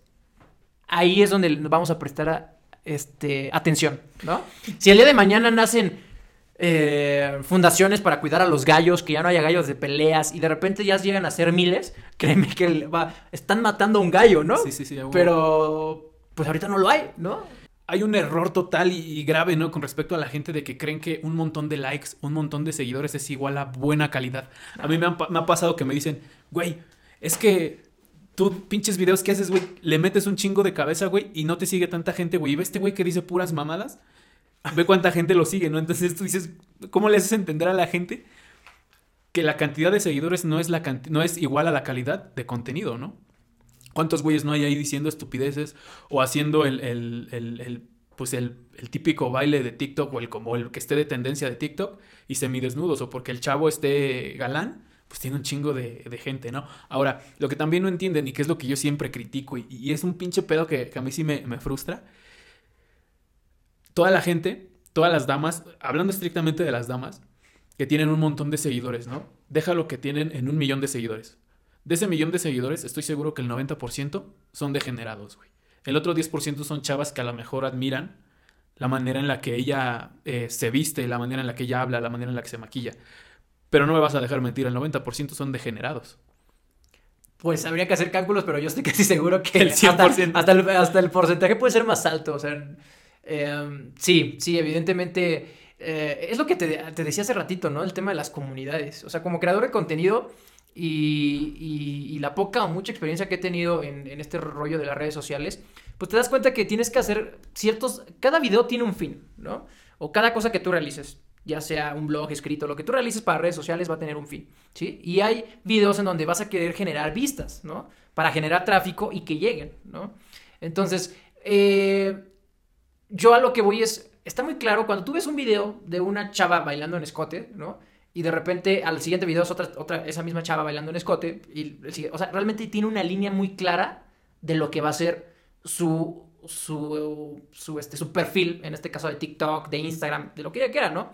ahí es donde nos vamos a prestar a- este, atención, ¿no? Si el día de mañana nacen eh, fundaciones para cuidar a los gallos, que ya no haya gallos de peleas, y de repente ya llegan a ser miles, [LAUGHS] créeme que va, están matando a un gallo, ¿no? Sí, sí, sí. Pero, pues ahorita no lo hay, ¿no? hay un error total y, grave, ¿no? Con respecto a la gente de que creen que un montón de likes, un montón de seguidores es igual a buena calidad. A mí me, me ha pasado que me dicen, güey, es que tú pinches videos que haces, güey, le metes un chingo de cabeza, güey, y no te sigue tanta gente, güey. Y ve este güey que dice puras mamadas, ve cuánta gente lo sigue, ¿no? Entonces tú dices, ¿cómo le haces entender a la gente que la cantidad de seguidores no es, la no es igual a la calidad de contenido, ¿no? ¿Cuántos güeyes no hay ahí diciendo estupideces o haciendo el, el, el, pues el, típico baile de TikTok o el, como el que esté de tendencia de TikTok y semidesnudos o porque el chavo esté galán? Pues tiene un chingo de, gente, ¿no? Ahora, lo que también no entienden y que es lo que yo siempre critico y, es un pinche pedo que, a mí sí me, me, frustra, toda la gente, todas las damas, hablando estrictamente de las damas, que tienen un montón de seguidores, ¿no? Déjalo que tienen en un millón de seguidores. De ese millón de seguidores, estoy seguro que el 90% son degenerados, güey. El otro 10% son chavas que a lo mejor admiran la manera en la que ella eh, se viste, la manera en la que ella habla, la manera en la que se maquilla. Pero no me vas a dejar mentir, el 90% son degenerados. Pues habría que hacer cálculos, pero yo estoy [LAUGHS] casi seguro que el 100%. Hasta, el, porcentaje puede ser más alto. O sea, em, sí, sí, evidentemente. Eh, es lo que te, decía hace ratito, ¿no? El tema de las comunidades. O sea, como creador de contenido y, la poca o mucha experiencia que he tenido en, en, este rollo de las redes sociales, pues te das cuenta que tienes que hacer ciertos... Cada video tiene un fin, ¿no? O cada cosa que tú realices ya sea un blog escrito, lo que tú realices para redes sociales va a tener un fin, ¿sí? Y hay videos en donde vas a querer generar vistas, ¿no? Para generar tráfico y que lleguen, ¿no? Entonces, eh, yo a lo que voy es, está muy claro, cuando tú ves un video de una chava bailando en escote, ¿no? Y de repente al siguiente video es otra, otra, esa misma chava bailando en escote, y, o sea, realmente tiene una línea muy clara de lo que va a ser su, su, su, este, su perfil, en este caso de TikTok, de Instagram, de lo que ella quiera, ¿no?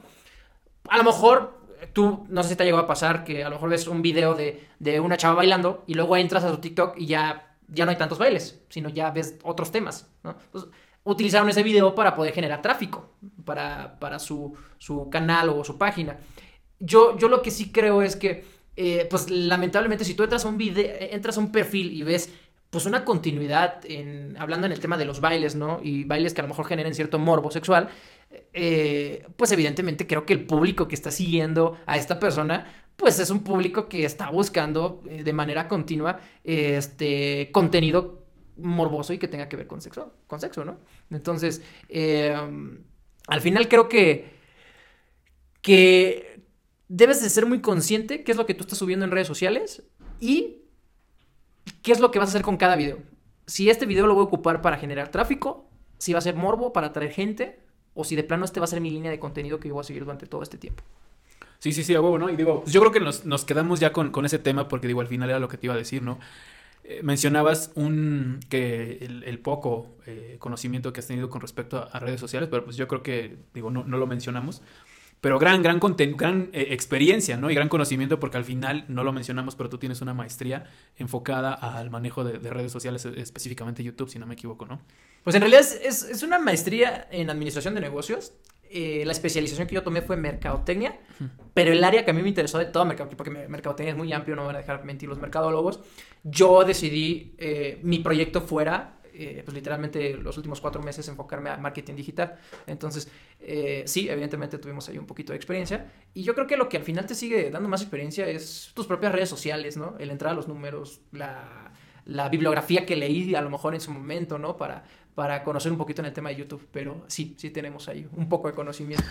A lo mejor tú, no sé si te ha llegado a pasar que a lo mejor ves un video de, una chava bailando y luego entras a su TikTok y ya, ya no hay tantos bailes, sino ya ves otros temas, ¿no? utilizaron ese video para poder generar tráfico para, para su, canal o su página. Yo, yo lo que sí creo es que, eh, pues lamentablemente, si tú entras a un video, entras a un perfil y ves pues una continuidad en, hablando en el tema de los bailes, ¿no? Y bailes que a lo mejor generen cierto morbo sexual, eh, pues evidentemente creo que el público que está siguiendo a esta persona, pues es un público que está buscando eh, de manera continua este contenido morboso y que tenga que ver con sexo, con sexo, ¿no? Entonces, eh, al final creo que, que debes de ser muy consciente qué es lo que tú estás subiendo en redes sociales y qué es lo que vas a hacer con cada video. Si este video lo voy a ocupar para generar tráfico, si va a ser morbo para atraer gente, o si de plano este va a ser mi línea de contenido que yo voy a seguir durante todo este tiempo. Sí, sí, sí, a huevo, ¿no? Y digo, yo creo que nos, quedamos ya con, ese tema porque digo, al final era lo que te iba a decir, ¿no? Eh, mencionabas un que el, poco eh, conocimiento que has tenido con respecto a, redes sociales, pero pues yo creo que, digo, no, no lo mencionamos. Pero gran, gran, gran eh, experiencia, ¿no? Y gran conocimiento porque al final, no lo mencionamos, pero tú tienes una maestría enfocada al manejo de, de redes sociales, específicamente YouTube, si no me equivoco, ¿no? Pues en realidad es, una maestría en administración de negocios. Eh, la especialización que yo tomé fue mercadotecnia, pero el área que a mí me interesó de todo mercado, porque mercadotecnia es muy amplio, no van a dejar mentir los mercadólogos, yo decidí, eh, mi proyecto fuera, eh, pues literalmente los últimos cuatro meses enfocarme a marketing digital. Entonces, sí, evidentemente tuvimos ahí un poquito de experiencia. Y yo creo que lo que al final te sigue dando más experiencia es tus propias redes sociales, ¿no? El entrar a los números, la, la bibliografía que leí a lo mejor en su momento, ¿no? Para, para conocer un poquito en el tema de YouTube, pero sí, sí tenemos ahí un poco de conocimiento.